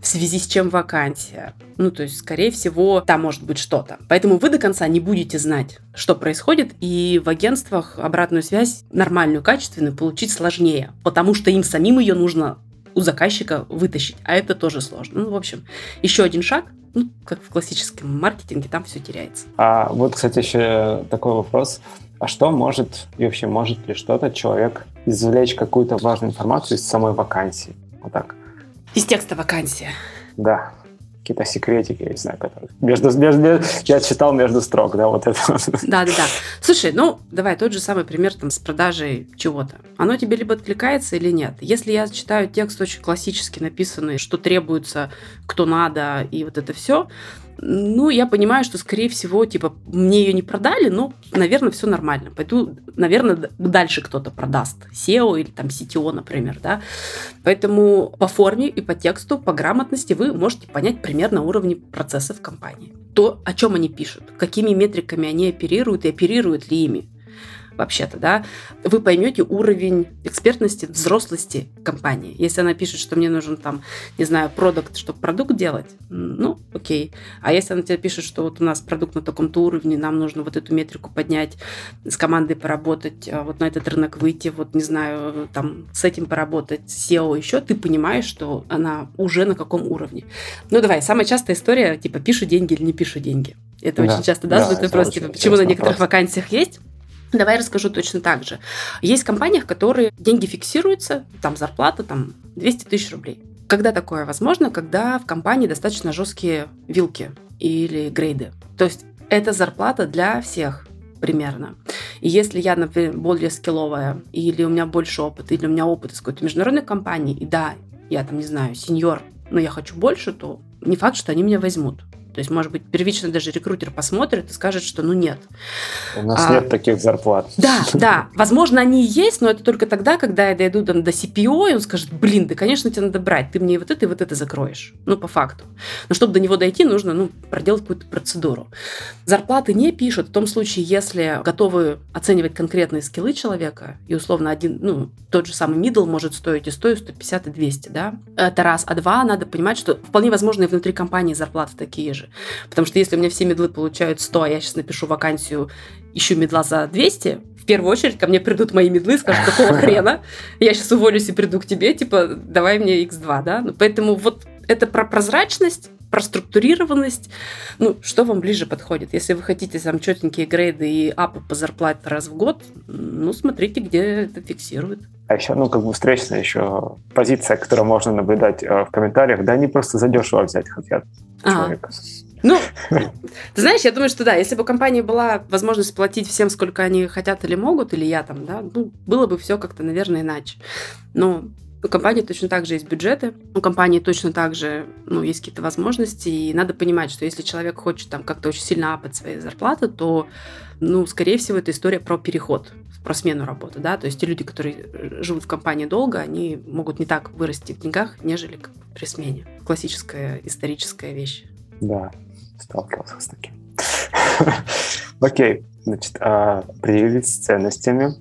в связи с чем вакансия. Ну, то есть, скорее всего, там может быть что-то. Поэтому вы до конца не будете знать, что происходит, и в агентствах обратную связь нормальную, качественную получить сложнее, потому что им самим ее нужно у заказчика вытащить, а это тоже сложно. Ну, в общем, еще один шаг, ну, как в классическом маркетинге, там все теряется. А вот, кстати, еще такой вопрос. А что может, и вообще может ли что-то человек извлечь какую-то важную информацию из самой вакансии? Вот так. Из текста вакансии. Да какие-то секретики, я не знаю, которые между, между, я читал между строк, да, вот это. Да, да, да. Слушай, ну, давай тот же самый пример там с продажей чего-то. Оно тебе либо откликается или нет. Если я читаю текст очень классически написанный, что требуется, кто надо, и вот это все, ну, я понимаю, что, скорее всего, типа, мне ее не продали, но, наверное, все нормально. Пойду, наверное, дальше кто-то продаст. SEO или там CTO, например, да. Поэтому по форме и по тексту, по грамотности вы можете понять примерно уровень процессов компании. То, о чем они пишут, какими метриками они оперируют и оперируют ли ими вообще-то, да, вы поймете уровень экспертности, взрослости компании. Если она пишет, что мне нужен там, не знаю, продукт, чтобы продукт делать, ну, окей. А если она тебе пишет, что вот у нас продукт на таком-то уровне, нам нужно вот эту метрику поднять, с командой поработать, а вот на этот рынок выйти, вот, не знаю, там, с этим поработать, SEO еще, ты понимаешь, что она уже на каком уровне. Ну, давай, самая частая история, типа, пишу деньги или не пишу деньги. Это да, очень часто, да, да задают вопрос, типа, почему на некоторых вопрос. вакансиях есть, Давай расскажу точно так же. Есть в компаниях, которые деньги фиксируются, там зарплата там 200 тысяч рублей. Когда такое возможно? Когда в компании достаточно жесткие вилки или грейды. То есть это зарплата для всех примерно. И если я, например, более скилловая, или у меня больше опыта, или у меня опыт из какой-то международной компании, и да, я там, не знаю, сеньор, но я хочу больше, то не факт, что они меня возьмут. То есть, может быть, первично даже рекрутер посмотрит и скажет, что ну нет. У нас а, нет таких зарплат. Да, да. Возможно, они и есть, но это только тогда, когда я дойду там, до CPO, и он скажет, блин, да, конечно, тебе надо брать, ты мне вот это и вот это закроешь. Ну, по факту. Но чтобы до него дойти, нужно ну, проделать какую-то процедуру. Зарплаты не пишут в том случае, если готовы оценивать конкретные скиллы человека, и условно один, ну, тот же самый middle может стоить и 100, и 150, и 200, да. Это раз. А два, надо понимать, что вполне возможно и внутри компании зарплаты такие же. Потому что если у меня все медлы получают 100, а я сейчас напишу вакансию, ищу медла за 200, в первую очередь ко мне придут мои медлы скажут, какого хрена, я сейчас уволюсь и приду к тебе, типа, давай мне x2, да. Ну, поэтому вот это про прозрачность, про структурированность. Ну, что вам ближе подходит? Если вы хотите там четенькие грейды и апы по зарплате раз в год, ну, смотрите, где это фиксирует. А еще, ну, как бы встречная еще позиция, которую можно наблюдать э, в комментариях, да, они просто задешево взять хотят человека. Ну, ты знаешь, я думаю, что да, если бы у компании была возможность платить всем, сколько они хотят или могут, или я там, да, ну, было бы все как-то, наверное, иначе. Но у компании точно так же есть бюджеты, у компании точно так же ну, есть какие-то возможности, и надо понимать, что если человек хочет там как-то очень сильно апать свои зарплаты, то, ну, скорее всего, это история про переход, про смену работы, да, то есть те люди, которые живут в компании долго, они могут не так вырасти в деньгах, нежели при смене. Классическая историческая вещь. Да, сталкивался с таким. Окей, значит, а, определились с ценностями,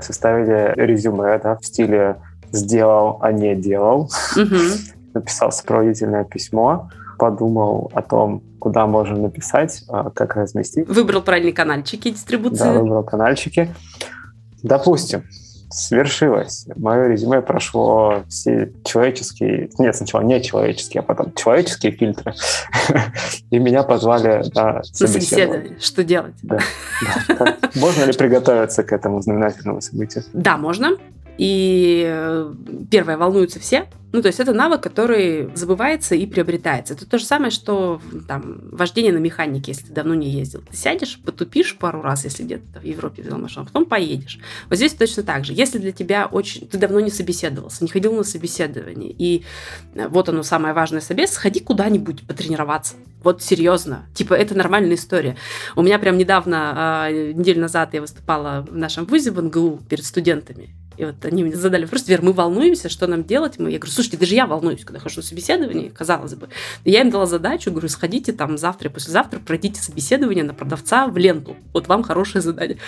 составили резюме да, в стиле «сделал, а не делал», написал сопроводительное письмо, подумал о том, куда можно написать, а, как разместить. Выбрал правильные канальчики дистрибуции. Да, выбрал канальчики. Допустим, свершилось. Мое резюме прошло все человеческие, нет, сначала не человеческие, а потом человеческие фильтры. И меня позвали на собеседование. Что делать? Да. Можно ли приготовиться к этому знаменательному событию? Да, можно. И э, первое, волнуются все. Ну, то есть это навык, который забывается и приобретается. Это то же самое, что там вождение на механике, если ты давно не ездил. Ты сядешь, потупишь пару раз, если где-то в Европе взял машину, а потом поедешь. Вот здесь точно так же. Если для тебя очень... Ты давно не собеседовался, не ходил на собеседование, и э, вот оно самое важное собес, сходи куда-нибудь потренироваться. Вот серьезно. Типа, это нормальная история. У меня прям недавно, а, неделю назад я выступала в нашем вузе в НГУ перед студентами. И вот они мне задали вопрос, Вер, мы волнуемся, что нам делать? Мы, я говорю, слушайте, даже я волнуюсь, когда хожу на собеседование, казалось бы. И я им дала задачу, говорю, сходите там завтра послезавтра, пройдите собеседование на продавца в ленту. Вот вам хорошее задание.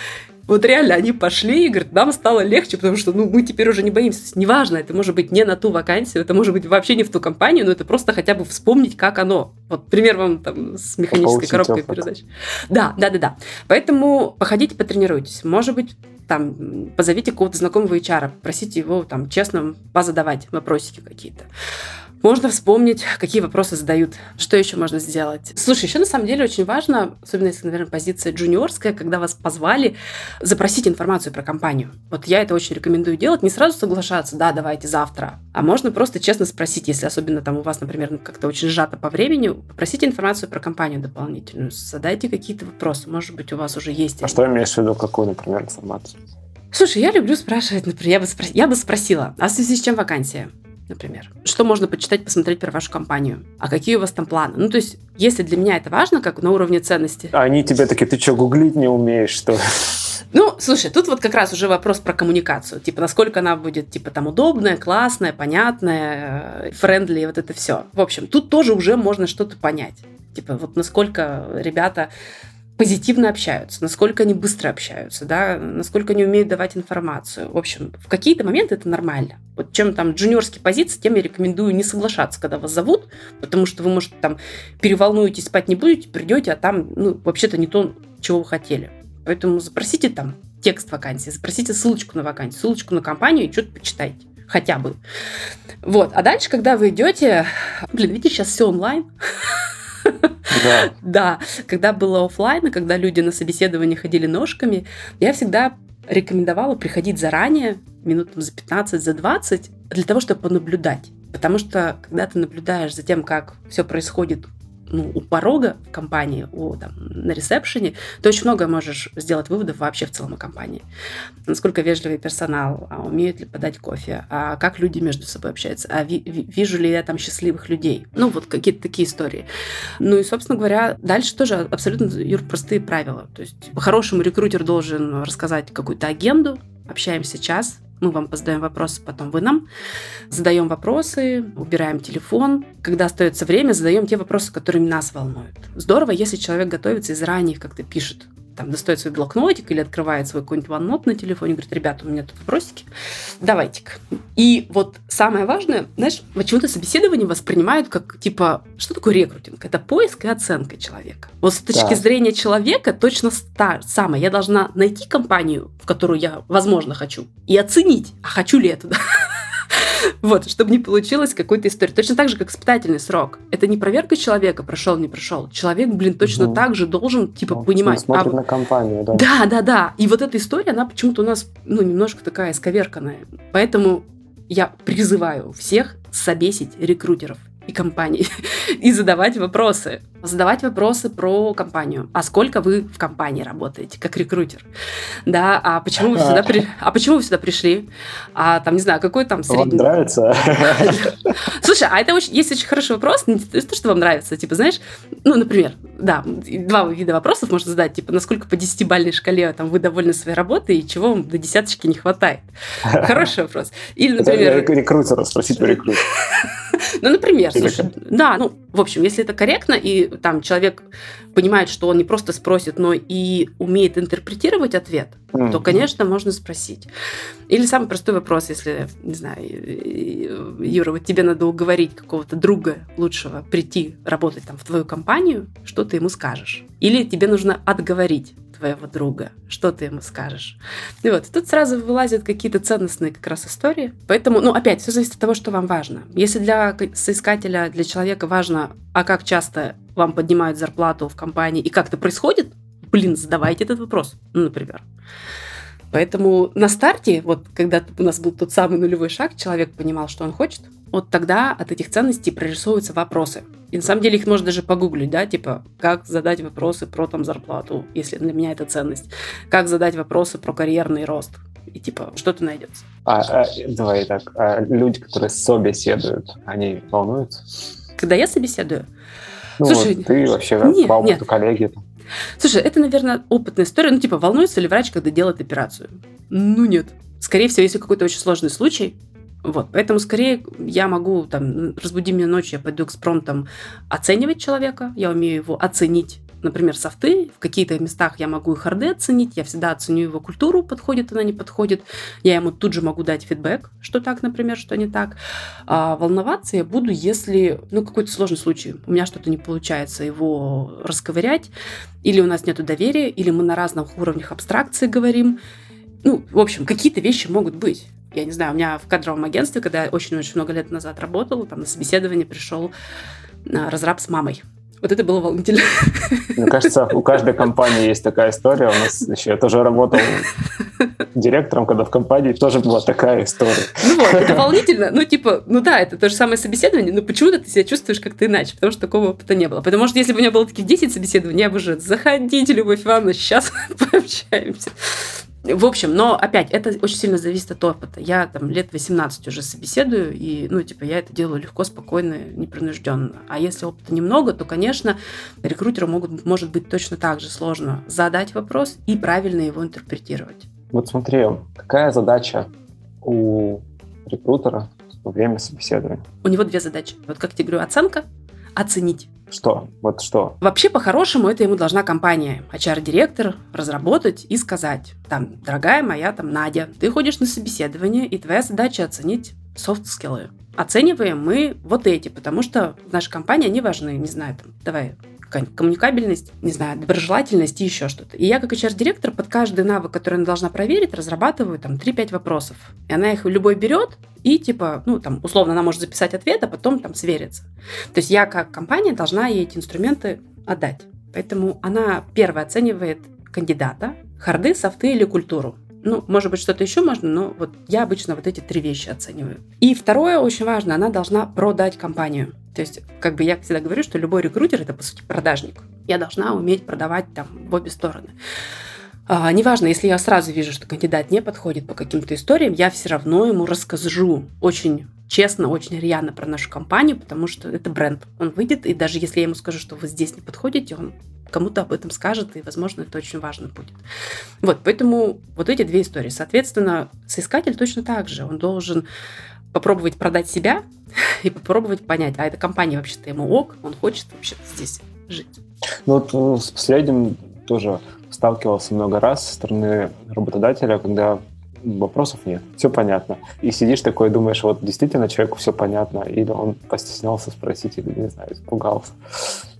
Вот реально они пошли и говорят, нам стало легче, потому что ну, мы теперь уже не боимся. Неважно, это может быть не на ту вакансию, это может быть вообще не в ту компанию, но это просто хотя бы вспомнить, как оно. Вот пример вам там с механической коробкой передач. Да, да, да, да. Поэтому походите, потренируйтесь. Может быть, там, позовите какого-то знакомого HR, просите его там честно позадавать вопросики какие-то. Можно вспомнить, какие вопросы задают, что еще можно сделать. Слушай, еще на самом деле очень важно, особенно если, наверное, позиция джуниорская, когда вас позвали, запросить информацию про компанию. Вот я это очень рекомендую делать, не сразу соглашаться, да, давайте завтра, а можно просто честно спросить, если особенно там у вас, например, ну, как-то очень сжато по времени, попросите информацию про компанию дополнительную, задайте какие-то вопросы, может быть, у вас уже есть. А что имеешь в виду, какую, например, информацию? Слушай, я люблю спрашивать, например, я бы, спро... я бы спросила, а в связи с чем вакансия? Например. Что можно почитать, посмотреть про вашу компанию? А какие у вас там планы? Ну, то есть, если для меня это важно, как на уровне ценности. А они тебе такие, ты что, гуглить не умеешь, что ли? Ну, слушай, тут вот как раз уже вопрос про коммуникацию. Типа, насколько она будет, типа, там, удобная, классная, понятная, френдли, вот это все. В общем, тут тоже уже можно что-то понять. Типа, вот насколько ребята позитивно общаются, насколько они быстро общаются, да, насколько они умеют давать информацию. В общем, в какие-то моменты это нормально. Вот чем там джуниорские позиции, тем я рекомендую не соглашаться, когда вас зовут, потому что вы, может, там переволнуетесь, спать не будете, придете, а там, ну, вообще-то не то, чего вы хотели. Поэтому запросите там текст вакансии, запросите ссылочку на вакансию, ссылочку на компанию и что-то почитайте. Хотя бы. Вот. А дальше, когда вы идете... Блин, видите, сейчас все онлайн. Да. да, когда было офлайн, когда люди на собеседование ходили ножками, я всегда рекомендовала приходить заранее, минут за 15, за 20, для того, чтобы понаблюдать. Потому что, когда ты наблюдаешь за тем, как все происходит ну, у порога компании, у, там, на ресепшене, ты очень много можешь сделать выводов вообще в целом о компании. Насколько вежливый персонал, а умеют ли подать кофе, а как люди между собой общаются, а ви- вижу ли я там счастливых людей. Ну, вот какие-то такие истории. Ну и, собственно говоря, дальше тоже абсолютно, Юр, простые правила. То есть по-хорошему рекрутер должен рассказать какую-то агенду, общаемся час, мы вам задаем вопросы, потом вы нам. Задаем вопросы, убираем телефон. Когда остается время, задаем те вопросы, которые нас волнуют. Здорово, если человек готовится и заранее их как-то пишет там достает свой блокнотик или открывает свой какой-нибудь OneNote на телефоне говорит, ребята, у меня тут вопросики, давайте-ка. И вот самое важное, знаешь, почему-то собеседование воспринимают как, типа, что такое рекрутинг? Это поиск и оценка человека. Вот с точки да. зрения человека точно та самое. Я должна найти компанию, в которую я, возможно, хочу, и оценить, а хочу ли это. Вот, чтобы не получилось какой-то истории. Точно так же, как испытательный срок. Это не проверка человека, прошел, не прошел. Человек, блин, точно так же должен, типа, Он понимать. Смотрит а... на компанию, да. Да, да, да. И вот эта история, она почему-то у нас, ну, немножко такая сковерканная. Поэтому я призываю всех собесить рекрутеров и компаний и задавать вопросы. Задавать вопросы про компанию. А сколько вы в компании работаете, как рекрутер? Да, а почему вы сюда, при... а почему вы сюда пришли? А там, не знаю, какой там средний... Вам нравится? Слушай, а это очень, есть очень хороший вопрос, не то, что вам нравится. Типа, знаешь, ну, например, да, два вида вопросов можно задать, типа, насколько по десятибалльной шкале там вы довольны своей работой и чего вам до десяточки не хватает? Хороший вопрос. Или, например... Рекрутера, спросить про рекрутера. Ну, например, слушай, да, ну, в общем, если это корректно, и там человек понимает, что он не просто спросит, но и умеет интерпретировать ответ, mm-hmm. то, конечно, можно спросить. Или самый простой вопрос, если, не знаю, Юра, вот тебе надо уговорить какого-то друга лучшего прийти работать там в твою компанию, что ты ему скажешь? Или тебе нужно отговорить твоего друга, что ты ему скажешь. И вот, тут сразу вылазят какие-то ценностные как раз истории. Поэтому, ну, опять, все зависит от того, что вам важно. Если для соискателя, для человека важно, а как часто вам поднимают зарплату в компании и как это происходит, блин, задавайте этот вопрос, ну, например. Поэтому на старте, вот когда у нас был тот самый нулевой шаг, человек понимал, что он хочет, вот тогда от этих ценностей прорисовываются вопросы. И на самом деле их можно даже погуглить, да, типа, как задать вопросы про там зарплату, если для меня это ценность, как задать вопросы про карьерный рост, и типа что-то найдется. А, а, давай так, а люди, которые собеседуют, они волнуются? Когда я собеседую? Ну, Слушай, вот ты вообще нет, по опыту нет. коллеги. Слушай, это, наверное, опытная история. Ну, типа, волнуется ли врач, когда делает операцию? Ну, нет. Скорее всего, если какой-то очень сложный случай, вот, поэтому скорее я могу, там, разбуди меня ночью, я пойду экспромтом оценивать человека, я умею его оценить, например, софты, в каких-то местах я могу и харды оценить, я всегда оценю его культуру, подходит она, не подходит, я ему тут же могу дать фидбэк, что так, например, что не так. А волноваться я буду, если, ну, какой-то сложный случай, у меня что-то не получается его расковырять, или у нас нет доверия, или мы на разных уровнях абстракции говорим, ну, в общем, какие-то вещи могут быть я не знаю, у меня в кадровом агентстве, когда я очень-очень много лет назад работала, там на собеседование пришел а, разраб с мамой. Вот это было волнительно. Мне кажется, у каждой компании есть такая история. У нас еще я тоже работал директором, когда в компании тоже была такая история. Ну вот, это волнительно. Ну, типа, ну да, это то же самое собеседование, но почему-то ты себя чувствуешь как-то иначе, потому что такого опыта не было. Потому что если бы у меня было таких 10 собеседований, я бы уже, заходите, Любовь Ивановна, сейчас пообщаемся. В общем, но опять, это очень сильно зависит от опыта. Я там лет 18 уже собеседую, и, ну, типа, я это делаю легко, спокойно, непринужденно. А если опыта немного, то, конечно, рекрутеру могут, может быть точно так же сложно задать вопрос и правильно его интерпретировать. Вот смотри, какая задача у рекрутера во время собеседования? У него две задачи. Вот как я тебе говорю, оценка, оценить. Что? Вот что? Вообще, по-хорошему, это ему должна компания, HR-директор, разработать и сказать, там, дорогая моя, там, Надя, ты ходишь на собеседование, и твоя задача оценить софт-скиллы. Оцениваем мы вот эти, потому что в нашей компании они важны, не знаю, там, давай коммуникабельность, не знаю, доброжелательность и еще что-то. И я как HR-директор под каждый навык, который она должна проверить, разрабатываю там 3-5 вопросов. И она их любой берет и типа, ну там, условно, она может записать ответ, а потом там свериться. То есть я как компания должна ей эти инструменты отдать. Поэтому она первая оценивает кандидата, харды, софты или культуру. Ну, может быть, что-то еще можно, но вот я обычно вот эти три вещи оцениваю. И второе, очень важно, она должна продать компанию. То есть, как бы я всегда говорю, что любой рекрутер это, по сути, продажник. Я должна уметь продавать там в обе стороны. А, неважно, если я сразу вижу, что кандидат не подходит по каким-то историям, я все равно ему расскажу очень честно, очень рьяно про нашу компанию, потому что это бренд. Он выйдет, и даже если я ему скажу, что вы здесь не подходите, он кому-то об этом скажет, и, возможно, это очень важно будет. Вот, поэтому вот эти две истории. Соответственно, соискатель точно так же. Он должен попробовать продать себя и попробовать понять, а эта компания вообще-то ему ок, он хочет вообще здесь жить. Ну вот э, с последним тоже сталкивался много раз со стороны работодателя, когда вопросов нет, все понятно. И сидишь такой, думаешь, вот действительно человеку все понятно, или он постеснялся спросить, или, не знаю, испугался,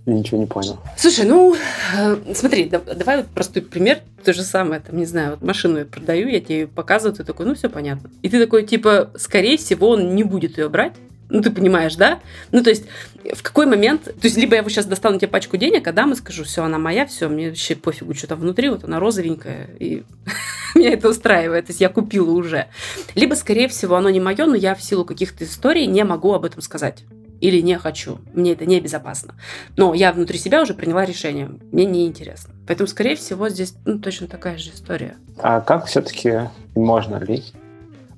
и ничего не понял. Слушай, ну, э, смотри, да, давай вот простой пример, то же самое, там, не знаю, вот машину я продаю, я тебе ее показываю, ты такой, ну, все понятно. И ты такой, типа, скорее всего, он не будет ее брать, ну, ты понимаешь, да? Ну, то есть, в какой момент... То есть, либо я его сейчас достану тебе пачку денег, а дам и скажу, все, она моя, все, мне вообще пофигу, что там внутри, вот она розовенькая, и меня это устраивает, то есть я купила уже. Либо, скорее всего, оно не мое, но я в силу каких-то историй не могу об этом сказать. Или не хочу. Мне это небезопасно. Но я внутри себя уже приняла решение. Мне неинтересно. Поэтому, скорее всего, здесь ну, точно такая же история. А как все-таки можно ли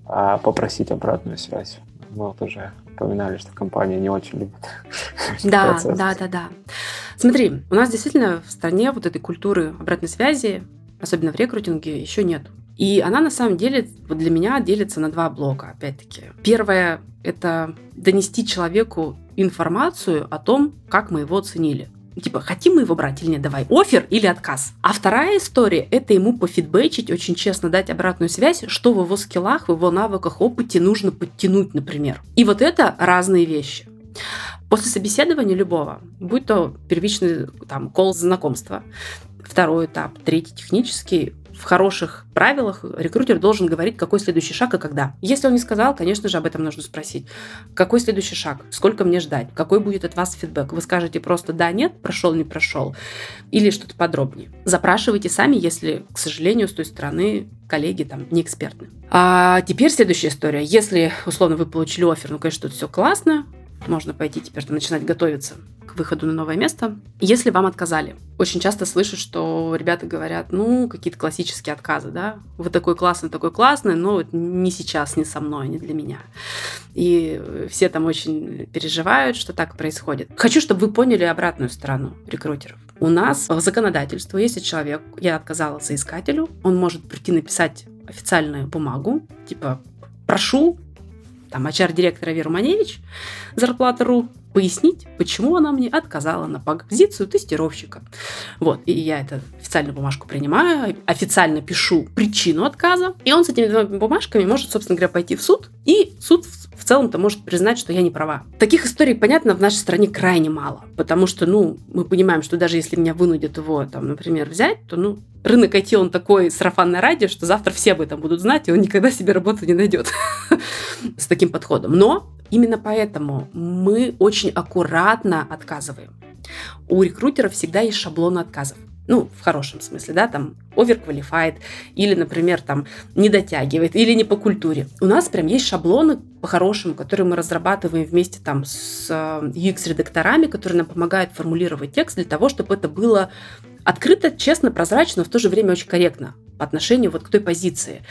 а, попросить обратную связь? Мы вот уже упоминали, что компания не очень любит. Да, да, да, да. Смотри, у нас действительно в стране вот этой культуры обратной связи, особенно в рекрутинге, еще нет. И она на самом деле вот для меня делится на два блока, опять-таки. Первое – это донести человеку информацию о том, как мы его оценили. Типа, хотим мы его брать или нет, давай, офер или отказ. А вторая история – это ему пофидбэчить, очень честно дать обратную связь, что в его скиллах, в его навыках, опыте нужно подтянуть, например. И вот это разные вещи. После собеседования любого, будь то первичный там, кол знакомства, второй этап, третий технический, в хороших правилах рекрутер должен говорить, какой следующий шаг и когда. Если он не сказал, конечно же, об этом нужно спросить. Какой следующий шаг? Сколько мне ждать? Какой будет от вас фидбэк? Вы скажете просто «да», «нет», «прошел», «не прошел» или что-то подробнее. Запрашивайте сами, если, к сожалению, с той стороны коллеги там не экспертны. А теперь следующая история. Если, условно, вы получили офер, ну, конечно, тут все классно, можно пойти теперь начинать готовиться к выходу на новое место. Если вам отказали, очень часто слышу, что ребята говорят, ну, какие-то классические отказы, да, вы такой классный, такой классный, но не сейчас, не со мной, не для меня. И все там очень переживают, что так происходит. Хочу, чтобы вы поняли обратную сторону рекрутеров. У нас по законодательству, если человек, я отказала соискателю, он может прийти написать официальную бумагу, типа, прошу там HR-директора Веру Маневич, зарплата.ру, пояснить, почему она мне отказала на позицию тестировщика. Вот, и я эту официальную бумажку принимаю, официально пишу причину отказа, и он с этими двумя бумажками может, собственно говоря, пойти в суд, и суд в целом-то может признать, что я не права. Таких историй, понятно, в нашей стране крайне мало, потому что, ну, мы понимаем, что даже если меня вынудят его, там, например, взять, то, ну, рынок IT, он такой сарафанное радио, что завтра все об этом будут знать, и он никогда себе работу не найдет с таким подходом. Но именно поэтому мы очень аккуратно отказываем. У рекрутеров всегда есть шаблон отказов ну, в хорошем смысле, да, там, overqualified, или, например, там, не дотягивает, или не по культуре. У нас прям есть шаблоны по-хорошему, которые мы разрабатываем вместе там с UX-редакторами, которые нам помогают формулировать текст для того, чтобы это было открыто, честно, прозрачно, но в то же время очень корректно по отношению вот к той позиции.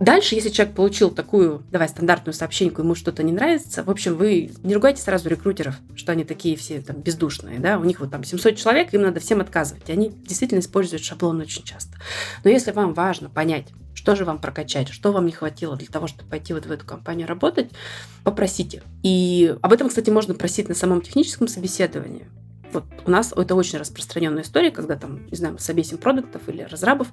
Дальше, если человек получил такую, давай, стандартную сообщеньку, ему что-то не нравится, в общем, вы не ругайте сразу рекрутеров, что они такие все там бездушные, да, у них вот там 700 человек, им надо всем отказывать, и они действительно используют шаблон очень часто. Но если вам важно понять, что же вам прокачать, что вам не хватило для того, чтобы пойти вот в эту компанию работать, попросите. И об этом, кстати, можно просить на самом техническом собеседовании. Вот у нас это очень распространенная история, когда там, не знаю, собесим продуктов или разрабов,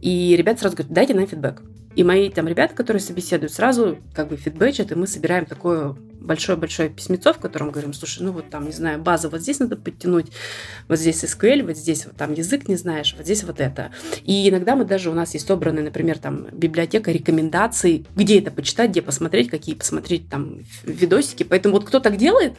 и ребята сразу говорят, дайте нам фидбэк. И мои там ребята, которые собеседуют, сразу как бы фидбэчат, и мы собираем такое большое-большое письмецо, в котором говорим, слушай, ну вот там, не знаю, база вот здесь надо подтянуть, вот здесь SQL, вот здесь вот там язык не знаешь, вот здесь вот это. И иногда мы даже, у нас есть собраны, например, там библиотека рекомендаций, где это почитать, где посмотреть, какие посмотреть там видосики. Поэтому вот кто так делает,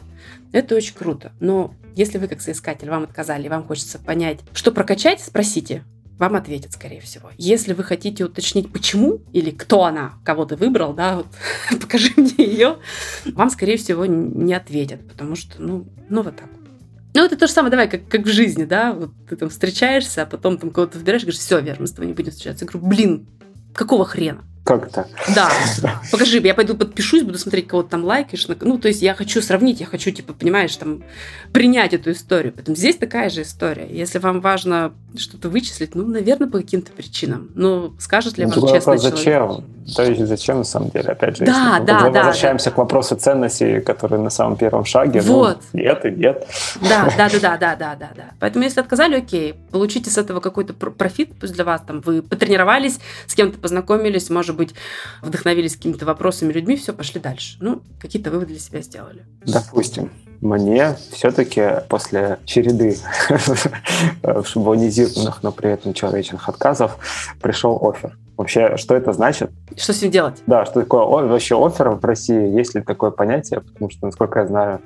это очень круто. Но если вы как соискатель, вам отказали, вам хочется понять, что прокачать, спросите. вам ответят, скорее всего. Если вы хотите уточнить, почему или кто она, кого ты выбрал, да, вот, покажи мне ее, вам, скорее всего, не ответят, потому что, ну, ну вот так. Ну, это то же самое, давай, как, как в жизни, да, вот ты там встречаешься, а потом там кого-то выбираешь и говоришь, все, Вера, мы с тобой не будем встречаться. Я говорю, блин, какого хрена? Как это? Да. Покажи, я пойду подпишусь, буду смотреть, кого ты там лайкаешь. Ну, то есть я хочу сравнить, я хочу, типа, понимаешь, там, принять эту историю. Поэтому здесь такая же история. Если вам важно что-то вычислить, ну, наверное, по каким-то причинам. Ну, скажет ли ну, вам честно зачем? То есть зачем на самом деле? Опять же, да, если да, мы да, возвращаемся да. к вопросу ценностей, которые на самом первом шаге. Ну, вот. Ну, нет и нет. Да, да, да, да, да, да, да, да. Поэтому если отказали, окей, получите с этого какой-то профит, пусть для вас там вы потренировались, с кем-то познакомились, может быть, вдохновились какими-то вопросами, людьми, все, пошли дальше. Ну, какие-то выводы для себя сделали. Допустим мне все-таки после череды шаблонизированных, но при этом человечных отказов пришел офер. Вообще, что это значит? Что с ним делать? Да, что такое вообще офер в России? Есть ли такое понятие? Потому что, насколько я знаю,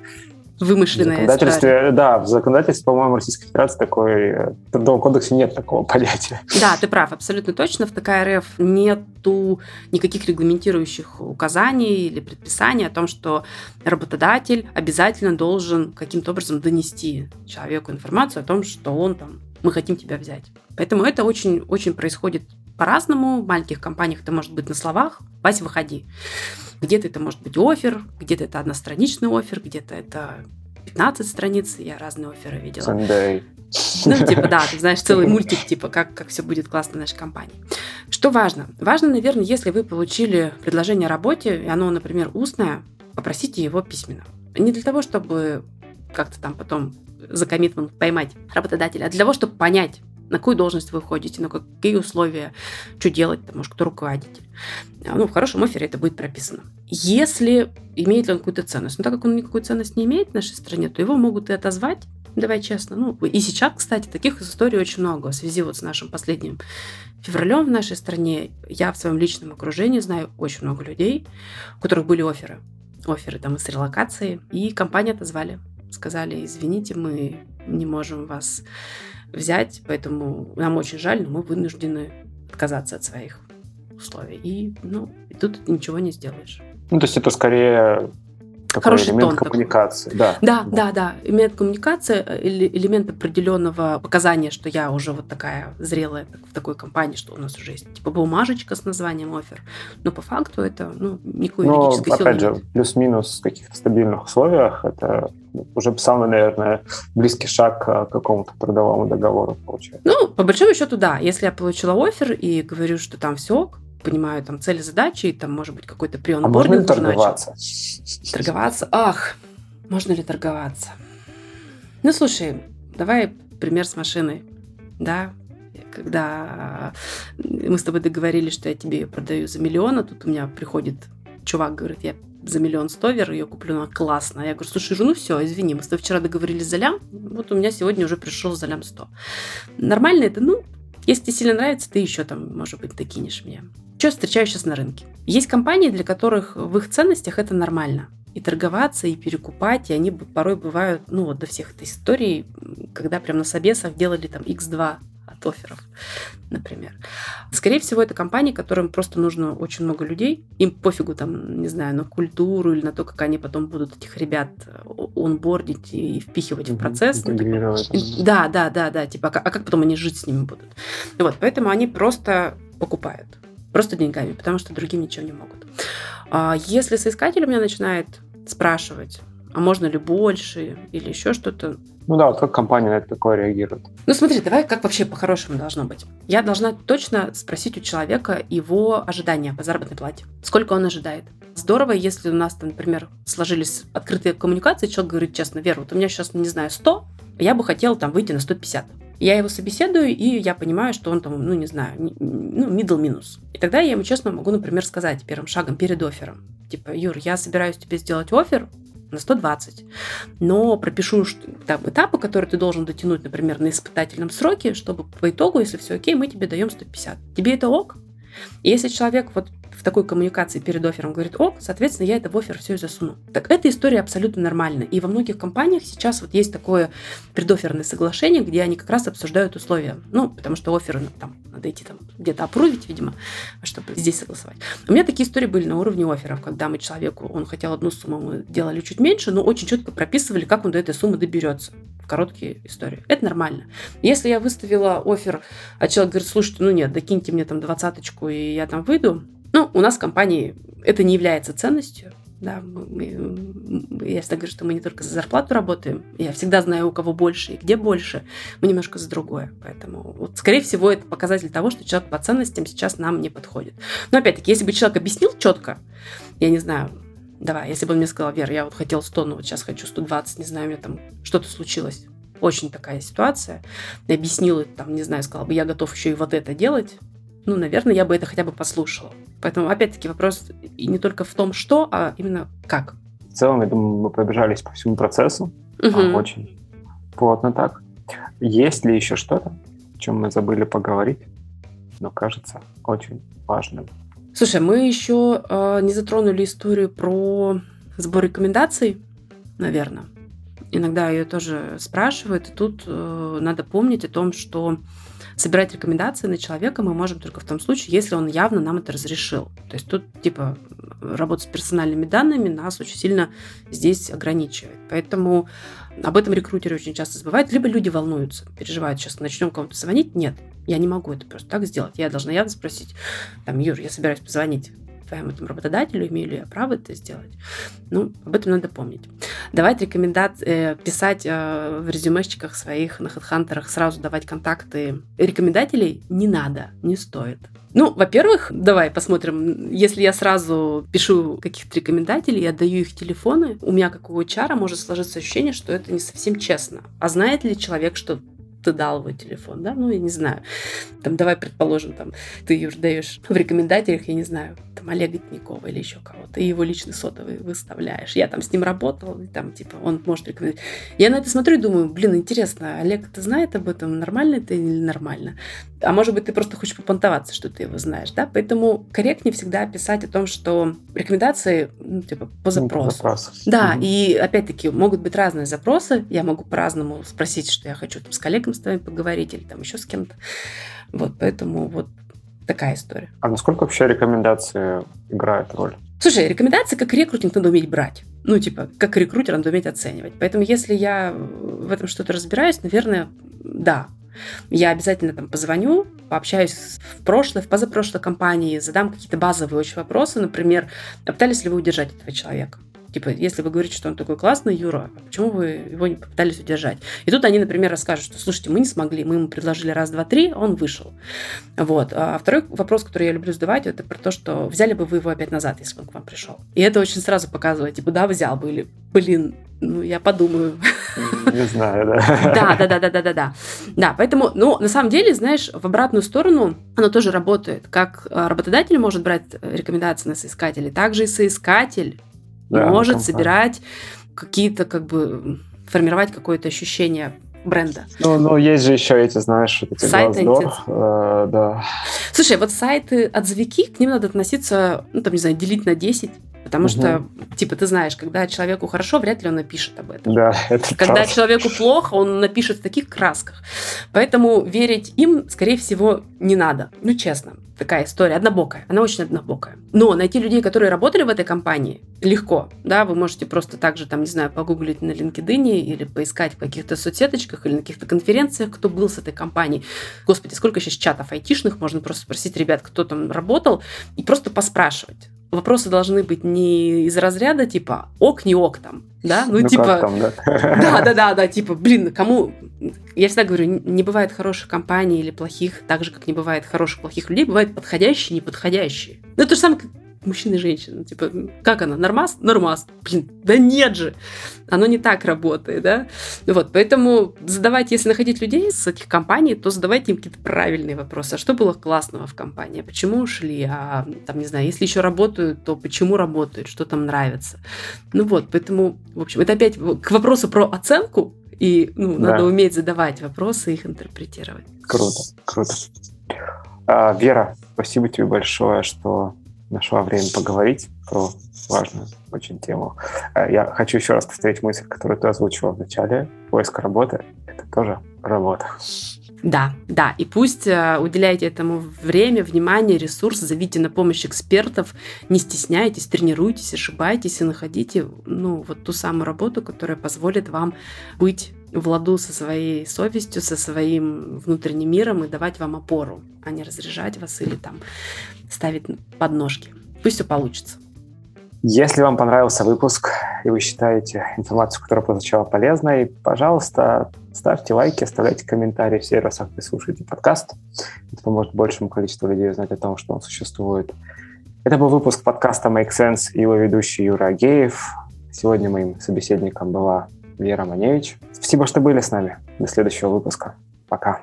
Вымышленная в законодательстве, история. Да, в законодательстве, по-моему, Российской Федерации такой, в Трудовом кодексе нет такого понятия. Да, ты прав, абсолютно точно. В ТК РФ нету никаких регламентирующих указаний или предписаний о том, что работодатель обязательно должен каким-то образом донести человеку информацию о том, что он там, мы хотим тебя взять. Поэтому это очень-очень происходит по-разному. В маленьких компаниях это может быть на словах «Вась, выходи». Где-то это может быть офер, где-то это одностраничный офер, где-то это 15 страниц. Я разные оферы видела. Sunday. Ну, типа, да, ты знаешь, целый мультик, типа, как, как все будет классно в нашей компании. Что важно? Важно, наверное, если вы получили предложение о работе, и оно, например, устное, попросите его письменно. Не для того, чтобы как-то там потом за коммитмент поймать работодателя, а для того, чтобы понять, на какую должность вы уходите, на какие условия, что делать, там, может, кто руководитель. А, ну, в хорошем офере это будет прописано. Если имеет ли он какую-то ценность, но так как он никакой ценности не имеет в нашей стране, то его могут и отозвать, давай честно. Ну, и сейчас, кстати, таких историй очень много в связи вот с нашим последним февралем в нашей стране. Я в своем личном окружении знаю очень много людей, у которых были оферы. Оферы там из релокации. И компанию отозвали. Сказали, извините, мы не можем вас взять, поэтому нам очень жаль, но мы вынуждены отказаться от своих условий. И, ну, и тут ничего не сделаешь. Ну, то есть это скорее такой Хороший элемент тон коммуникации. Такой. Да, да, да, да. Элемент коммуникации, э, элемент определенного показания, что я уже вот такая зрелая в такой компании, что у нас уже есть типа бумажечка с названием офер. Но по факту это ну, никакой Но, юридической опять же, плюс-минус в каких-то стабильных условиях это уже самый, наверное, близкий шаг к какому-то трудовому договору получается. Ну, по большому счету, да. Если я получила офер и говорю, что там все понимаю там цели, задачи, и там может быть какой-то прионбординг. А можно ли торговаться? Начал. Торговаться? Ах, можно ли торговаться? Ну, слушай, давай пример с машиной, да, когда мы с тобой договорились, что я тебе ее продаю за миллион, а тут у меня приходит чувак, говорит, я за миллион стовер ее куплю, она классная. Я говорю, слушай, ну все, извини, мы с тобой вчера договорились за лям, вот у меня сегодня уже пришел за лям 100. Нормально это? Ну, если тебе сильно нравится, ты еще там, может быть, докинешь мне. Что встречаю сейчас на рынке? Есть компании, для которых в их ценностях это нормально. И торговаться, и перекупать, и они порой бывают, ну вот до всех этой историй, когда прям на собесах делали там X2 от офферов, например. Скорее всего, это компании, которым просто нужно очень много людей. Им пофигу там, не знаю, на культуру или на то, как они потом будут этих ребят онбордить и впихивать в процесс. Ну, да, да, да, да. Типа, а, а как потом они жить с ними будут? Вот, поэтому они просто покупают. Просто деньгами, потому что другим ничего не могут. А если соискатель у меня начинает спрашивать, а можно ли больше или еще что-то. Ну да, вот как компания на это такое реагирует? Ну смотри, давай как вообще по-хорошему должно быть. Я должна точно спросить у человека его ожидания по заработной плате. Сколько он ожидает. Здорово, если у нас, например, сложились открытые коммуникации, человек говорит честно, Вера, вот у меня сейчас, не знаю, 100, я бы хотела там выйти на 150. Я его собеседую, и я понимаю, что он там, ну, не знаю, ну, middle минус. И тогда я ему честно могу, например, сказать первым шагом перед оффером. Типа, Юр, я собираюсь тебе сделать офер на 120, но пропишу там, этапы, которые ты должен дотянуть, например, на испытательном сроке, чтобы по итогу, если все окей, мы тебе даем 150. Тебе это ок? Если человек вот такой коммуникации перед оффером говорит, о, соответственно, я это в офер все и засуну. Так эта история абсолютно нормальна. И во многих компаниях сейчас вот есть такое предоферное соглашение, где они как раз обсуждают условия. Ну, потому что офер, ну, там, надо идти там где-то опрувить, видимо, чтобы здесь согласовать. У меня такие истории были на уровне офферов, когда мы человеку, он хотел одну сумму, мы делали чуть меньше, но очень четко прописывали, как он до этой суммы доберется. Короткие истории. Это нормально. Если я выставила офер, а человек говорит, слушайте, ну нет, докиньте мне там двадцаточку, и я там выйду, ну, у нас в компании это не является ценностью. Да, я всегда говорю, что мы не только за зарплату работаем. Я всегда знаю, у кого больше и где больше. Мы немножко за другое. Поэтому, вот, скорее всего, это показатель того, что человек по ценностям сейчас нам не подходит. Но опять-таки, если бы человек объяснил четко, я не знаю, давай, если бы он мне сказал, Вера, я вот хотел 100, но вот сейчас хочу 120, не знаю, у меня там что-то случилось. Очень такая ситуация. И объяснил, там, не знаю, сказал бы, я готов еще и вот это делать ну, наверное, я бы это хотя бы послушала. Поэтому, опять-таки, вопрос и не только в том, что, а именно как. В целом, я думаю, мы пробежались по всему процессу. Угу. А, очень плотно так. Есть ли еще что-то, о чем мы забыли поговорить, но кажется очень важным? Слушай, мы еще э, не затронули историю про сбор рекомендаций, наверное. Иногда ее тоже спрашивают, и тут э, надо помнить о том, что собирать рекомендации на человека мы можем только в том случае, если он явно нам это разрешил. То есть тут, типа, работа с персональными данными нас очень сильно здесь ограничивает. Поэтому об этом рекрутеры очень часто забывают. Либо люди волнуются, переживают, сейчас начнем кому-то звонить. Нет, я не могу это просто так сделать. Я должна явно спросить, там, Юр, я собираюсь позвонить твоему там, работодателю, имею ли я право это сделать. Ну, об этом надо помнить. Давать рекомендации, э, писать э, в резюмешчиках своих на HeadHunter сразу давать контакты рекомендателей не надо, не стоит. Ну, во-первых, давай посмотрим. Если я сразу пишу каких-то рекомендателей, я даю их телефоны, у меня, как у HR, может сложиться ощущение, что это не совсем честно. А знает ли человек, что ты дал его телефон, да, ну, я не знаю. Там, давай предположим, там, ты ее даешь в рекомендателях, я не знаю, там, Олега Тинякова или еще кого-то, и его личный сотовый выставляешь. Я там с ним работал, и там, типа, он может рекомендовать. Я на это смотрю и думаю, блин, интересно, Олег это знает об этом, нормально это или нормально? А может быть, ты просто хочешь попонтоваться, что ты его знаешь, да? Поэтому корректнее всегда писать о том, что рекомендации, ну, типа, по запросу. Запрос. Да, угу. и опять-таки могут быть разные запросы. Я могу по-разному спросить, что я хочу там, с с тобой поговорить или там еще с кем-то. Вот, поэтому вот такая история. А насколько вообще рекомендации играют роль? Слушай, рекомендации как рекрутинг надо уметь брать. Ну, типа, как рекрутер надо уметь оценивать. Поэтому, если я в этом что-то разбираюсь, наверное, да, я обязательно там позвоню, пообщаюсь в прошлой, в позапрошлой компании, задам какие-то базовые очень вопросы, например, пытались ли вы удержать этого человека? Типа, если вы говорите, что он такой классный, Юра, почему вы его не попытались удержать? И тут они, например, расскажут, что, слушайте, мы не смогли, мы ему предложили раз, два, три, он вышел. Вот. А второй вопрос, который я люблю задавать, это про то, что взяли бы вы его опять назад, если он к вам пришел. И это очень сразу показывает, типа, да, взял бы, или, блин, ну, я подумаю. Не знаю, да. Да, да, да, да, да, да, да. Да, поэтому, ну, на самом деле, знаешь, в обратную сторону оно тоже работает. Как а, работодатель может брать рекомендации на соискателей, так же и соискатель да, может собирать какие-то, как бы, формировать какое-то ощущение бренда. Ну, ну, есть же еще эти, знаешь, эти сайты. Э, да. Слушай, вот сайты отзывики, к ним надо относиться, ну, там, не знаю, делить на 10, Потому угу. что, типа, ты знаешь, когда человеку хорошо, вряд ли он напишет об этом. Да, это Когда правда. человеку плохо, он напишет в таких красках. Поэтому верить им, скорее всего, не надо. Ну, честно. Такая история однобокая. Она очень однобокая. Но найти людей, которые работали в этой компании, легко. Да, вы можете просто также, там, не знаю, погуглить на LinkedIn или поискать в каких-то соцсеточках или на каких-то конференциях, кто был с этой компанией. Господи, сколько сейчас чатов айтишных, можно просто спросить ребят, кто там работал, и просто поспрашивать вопросы должны быть не из разряда типа ок, не ок там, да, ну, ну типа, там, да? да, да, да, да, типа, блин, кому, я всегда говорю, не бывает хороших компаний или плохих, так же, как не бывает хороших, плохих людей, бывают подходящие, неподходящие. Ну, это же самое, мужчина и женщина. Типа, как она? Нормас? Нормас. Блин, да нет же. Оно не так работает, да? Вот, поэтому задавать, если находить людей с этих компаний, то задавайте им какие-то правильные вопросы. А что было классного в компании? А почему ушли? А, там, не знаю, если еще работают, то почему работают? Что там нравится? Ну вот, поэтому, в общем, это опять к вопросу про оценку, и ну, да. надо уметь задавать вопросы и их интерпретировать. Круто, круто. А, Вера, спасибо тебе большое, что нашла время поговорить про важную очень тему. Э, я хочу еще раз повторить мысль, которую ты озвучила в начале. Поиск работы — это тоже работа. Да, да, и пусть э, уделяйте этому время, внимание, ресурс, зовите на помощь экспертов, не стесняйтесь, тренируйтесь, ошибайтесь и находите ну, вот ту самую работу, которая позволит вам быть в ладу со своей совестью, со своим внутренним миром и давать вам опору, а не разряжать вас или там ставить подножки. Пусть все получится. Если вам понравился выпуск и вы считаете информацию, которая прозвучала полезной, пожалуйста, ставьте лайки, оставляйте комментарии в сервисах, где слушаете подкаст. Это поможет большему количеству людей узнать о том, что он существует. Это был выпуск подкаста Make Sense и его ведущий Юра Агеев. Сегодня моим собеседником была Вера Маневич. Спасибо, что были с нами. До следующего выпуска. Пока.